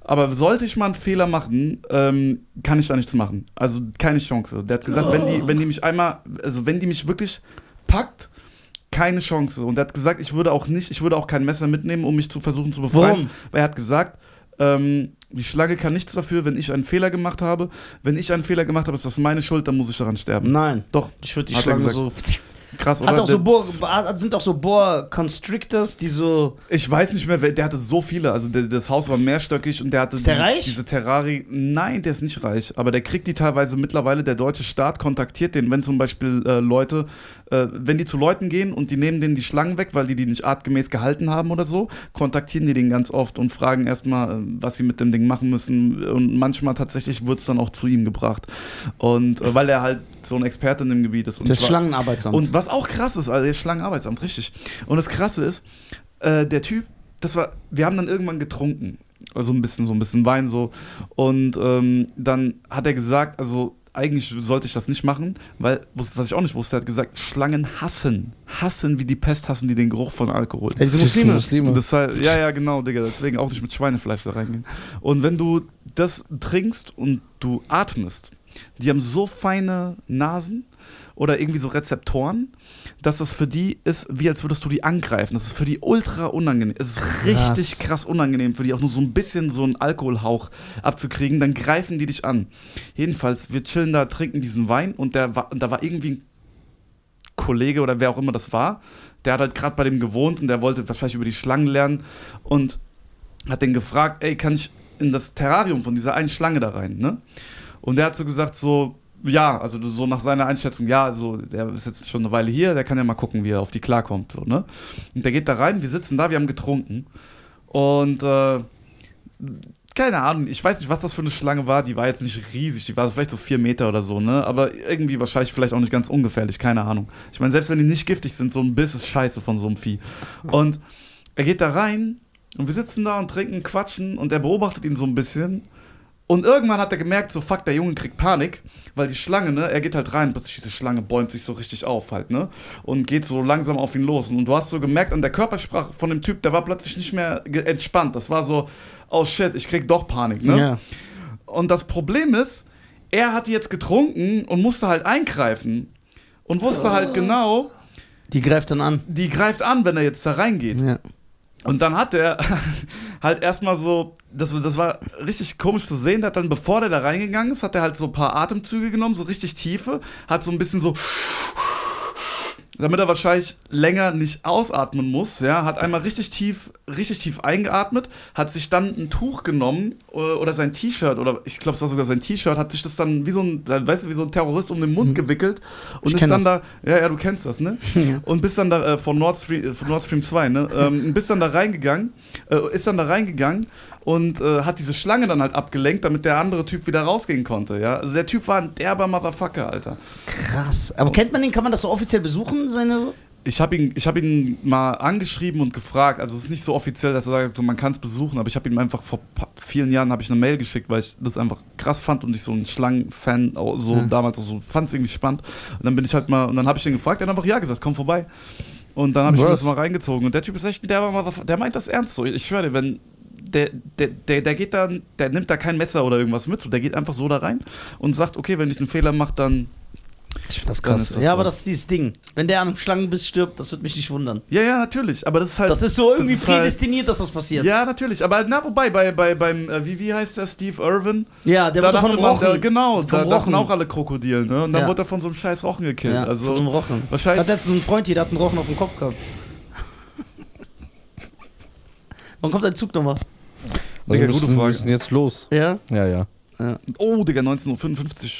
Aber sollte ich mal einen Fehler machen, ähm, kann ich da nichts machen. Also keine Chance. Der hat gesagt, wenn die, wenn die mich einmal, also wenn die mich wirklich packt, keine Chance. Und er hat gesagt, ich würde auch nicht, ich würde auch kein Messer mitnehmen, um mich zu versuchen zu befreien. Warum? Weil er hat gesagt, ähm, die Schlange kann nichts dafür, wenn ich einen Fehler gemacht habe. Wenn ich einen Fehler gemacht habe, ist das meine Schuld, dann muss ich daran sterben. Nein. Doch, Ich würde die Schlange so. Krass, oder? Hat auch so Bohr, sind auch so Bohr Constrictors, die so. Ich weiß nicht mehr, wer- der hatte so viele. Also der, das Haus war mehrstöckig und der hatte Ist der diese, reich? diese Terrari. Nein, der ist nicht reich. Aber der kriegt die teilweise mittlerweile. Der deutsche Staat kontaktiert den, wenn zum Beispiel äh, Leute, äh, wenn die zu Leuten gehen und die nehmen denen die Schlangen weg, weil die die nicht artgemäß gehalten haben oder so, kontaktieren die den ganz oft und fragen erstmal, äh, was sie mit dem Ding machen müssen. Und manchmal tatsächlich wird es dann auch zu ihm gebracht. Und äh, weil er halt so ein Experte in dem Gebiet ist. Und Das Schlangenarbeitsamt. und was auch krass ist, also der Schlangenarbeitsamt, richtig. Und das Krasse ist, äh, der Typ, das war, wir haben dann irgendwann getrunken. Also ein bisschen, so ein bisschen Wein so. Und ähm, dann hat er gesagt, also eigentlich sollte ich das nicht machen, weil, was ich auch nicht wusste, er hat gesagt, Schlangen hassen. Hassen wie die Pest, hassen die den Geruch von Alkohol. Diese Das sind Muslime. Muslime. Das halt, ja, ja, genau, Digga. Deswegen auch nicht mit Schweinefleisch da reingehen. Und wenn du das trinkst und du atmest, die haben so feine Nasen oder irgendwie so Rezeptoren, dass das für die ist, wie als würdest du die angreifen. Das ist für die ultra unangenehm. Es ist richtig krass unangenehm für die, auch nur so ein bisschen so einen Alkoholhauch abzukriegen. Dann greifen die dich an. Jedenfalls, wir chillen da, trinken diesen Wein und, der war, da war irgendwie ein Kollege oder wer auch immer das war, der hat halt gerade bei dem gewohnt und der wollte wahrscheinlich über die Schlangen lernen und hat den gefragt, ey, kann ich in das Terrarium von dieser einen Schlange da rein, ne? Und der hat so gesagt, so, ja, also so nach seiner Einschätzung, ja, also der ist jetzt schon eine Weile hier, der kann ja mal gucken, wie er auf die klarkommt, so, ne? Und der geht da rein, wir sitzen da, wir haben getrunken und äh, keine Ahnung, ich weiß nicht, was das für eine Schlange war. Die war jetzt nicht riesig, die war vielleicht so vier Meter oder so, ne? Aber irgendwie wahrscheinlich vielleicht auch nicht ganz ungefährlich, keine Ahnung. Ich meine, selbst wenn die nicht giftig sind, so ein Biss ist scheiße von so einem Vieh. Und er geht da rein und wir sitzen da und trinken, quatschen und er beobachtet ihn so ein bisschen Und irgendwann hat er gemerkt, so fuck, der Junge kriegt Panik, weil die Schlange, ne, er geht halt rein, plötzlich diese Schlange bäumt sich so richtig auf halt, ne, und geht so langsam auf ihn los. Und du hast so gemerkt an der Körpersprache von dem Typ, der war plötzlich nicht mehr entspannt. Das war so, oh shit, ich krieg doch Panik, ne. Ja. Und das Problem ist, er hatte jetzt getrunken und musste halt eingreifen. Und wusste halt genau, Die greift dann an. die greift an, wenn er jetzt da reingeht. Ja. Und dann hat er halt erstmal so, das, das war richtig komisch zu sehen, der hat dann, bevor der da reingegangen ist, hat er halt so ein paar Atemzüge genommen, so richtig tiefe, hat so ein bisschen so, damit er wahrscheinlich länger nicht ausatmen muss, ja, hat einmal richtig tief, richtig tief eingeatmet, hat sich dann ein Tuch genommen oder, oder sein T-Shirt oder ich glaube es war sogar sein T-Shirt, hat sich das dann wie so ein, weißt du, wie so ein Terrorist um den Mund gewickelt und Mhm. Ich ist dann das. da, ja, ja, du kennst das, ne? Ja. Und bist dann da äh, von, Nord Stream, äh, von Nord Stream 2, ne? Ähm, bist dann da reingegangen, äh, ist dann da reingegangen und äh, hat diese Schlange dann halt abgelenkt, damit der andere Typ wieder rausgehen konnte, ja? Also der Typ war ein derber Motherfucker, Alter. Krass. Aber kennt man den? Kann man das so offiziell besuchen? Seine. Ich habe ihn, ich hab ihn mal angeschrieben und gefragt, also es ist nicht so offiziell, dass er sagt, so, man kann es besuchen, aber ich habe ihm einfach vor vielen Jahren habe ich eine Mail geschickt, weil ich das einfach krass fand und ich so ein Schlangen-Fan so Ja. damals auch so fand es irgendwie spannend. Und dann bin ich halt mal, und dann habe ich ihn gefragt, er hat einfach ja gesagt, komm vorbei. Und dann habe ich mir das mal reingezogen. Und der Typ ist echt ein derber Motherfucker, der meint das ernst so. Ich schwöre dir, wenn der, der, der, der geht dann, der nimmt da kein Messer oder irgendwas mit, so, der geht einfach so da rein und sagt, okay, wenn ich einen Fehler mache, dann Ich das krass. das ja, so. aber das ist dieses Ding. Wenn der an einem Schlangenbiss stirbt, das wird mich nicht wundern. Ja, ja, natürlich. Aber das ist halt. Das ist so irgendwie ist halt- prädestiniert, dass das passiert. Ja, natürlich. Aber na, wobei, bei, bei, beim, äh, wie, wie heißt der Steve Irwin? Ja, der da doch von einem dachte man, Rochen. Der, genau, da dachten Rochen. auch alle Krokodil, ne? Und dann Ja. wurde er von so einem scheiß Rochen gekillt. ja, also, von so einem Rochen. wahrscheinlich- Hat letztens ein Freund hier, der hat einen Rochen auf dem Kopf gehabt. Wann kommt dein Zug nochmal? Also Digga, wir gute müssen, Frage. müssen jetzt los. Ja? Ja, ja. oh, Digga, 19.55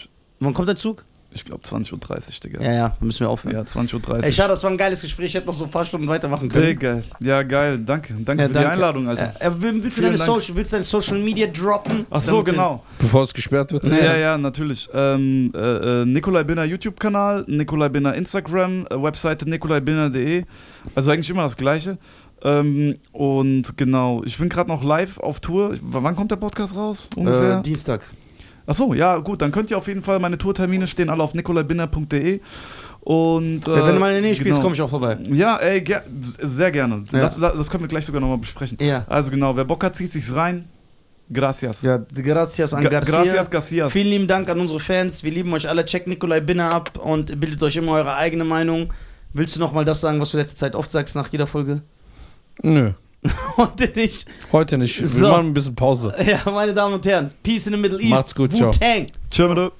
Uhr. Wann kommt dein Zug? Ich glaube 20.30 Uhr, Digga. Ja, ja, müssen wir aufhören. Ja, 20.30 Uhr. Ey, schade, das war ein geiles Gespräch. Ich hätte noch so ein paar Stunden weitermachen können. Digga, ja, geil. Danke. Danke Ja, für danke. die Einladung, Alter. Äh, äh, willst, du deine. Social, willst du deine Social Media droppen? Ach so, genau. Bevor es gesperrt wird. Ja, ja, natürlich. Ähm, äh, äh, Nikolai Binner YouTube-Kanal, Nikolai Binner Instagram, äh, Webseite nikolaibinner.de. Also eigentlich immer das Gleiche. Ähm, und genau, ich bin gerade noch live auf Tour. Ich, wann kommt der Podcast raus? Ungefähr? Äh, Dienstag. Ach so, ja, gut, dann könnt ihr auf jeden Fall meine Tourtermine stehen alle auf nikolaibinner.de. Und äh, Wenn du mal in der Nähe spielst, genau. komme ich auch vorbei. Ja, ey, ger sehr gerne. Ja. Das, das können wir gleich sogar nochmal besprechen. Ja. Also genau, wer Bock hat, zieht sich's rein. Gracias. Ja, gracias an Ga- Garcia. Gracias, Garcia. Vielen lieben Dank an unsere Fans. Wir lieben euch alle. Checkt Nikolai Binner ab und bildet euch immer eure eigene Meinung. Willst du noch mal das sagen, was du letzte Zeit oft sagst nach jeder Folge? Nö, Heute nicht. heute nicht. Wir So. machen ein bisschen Pause. Ja, meine Damen und Herren. Peace in the Middle East. Macht's gut, ciao. Wu-Tang. Tschö, mit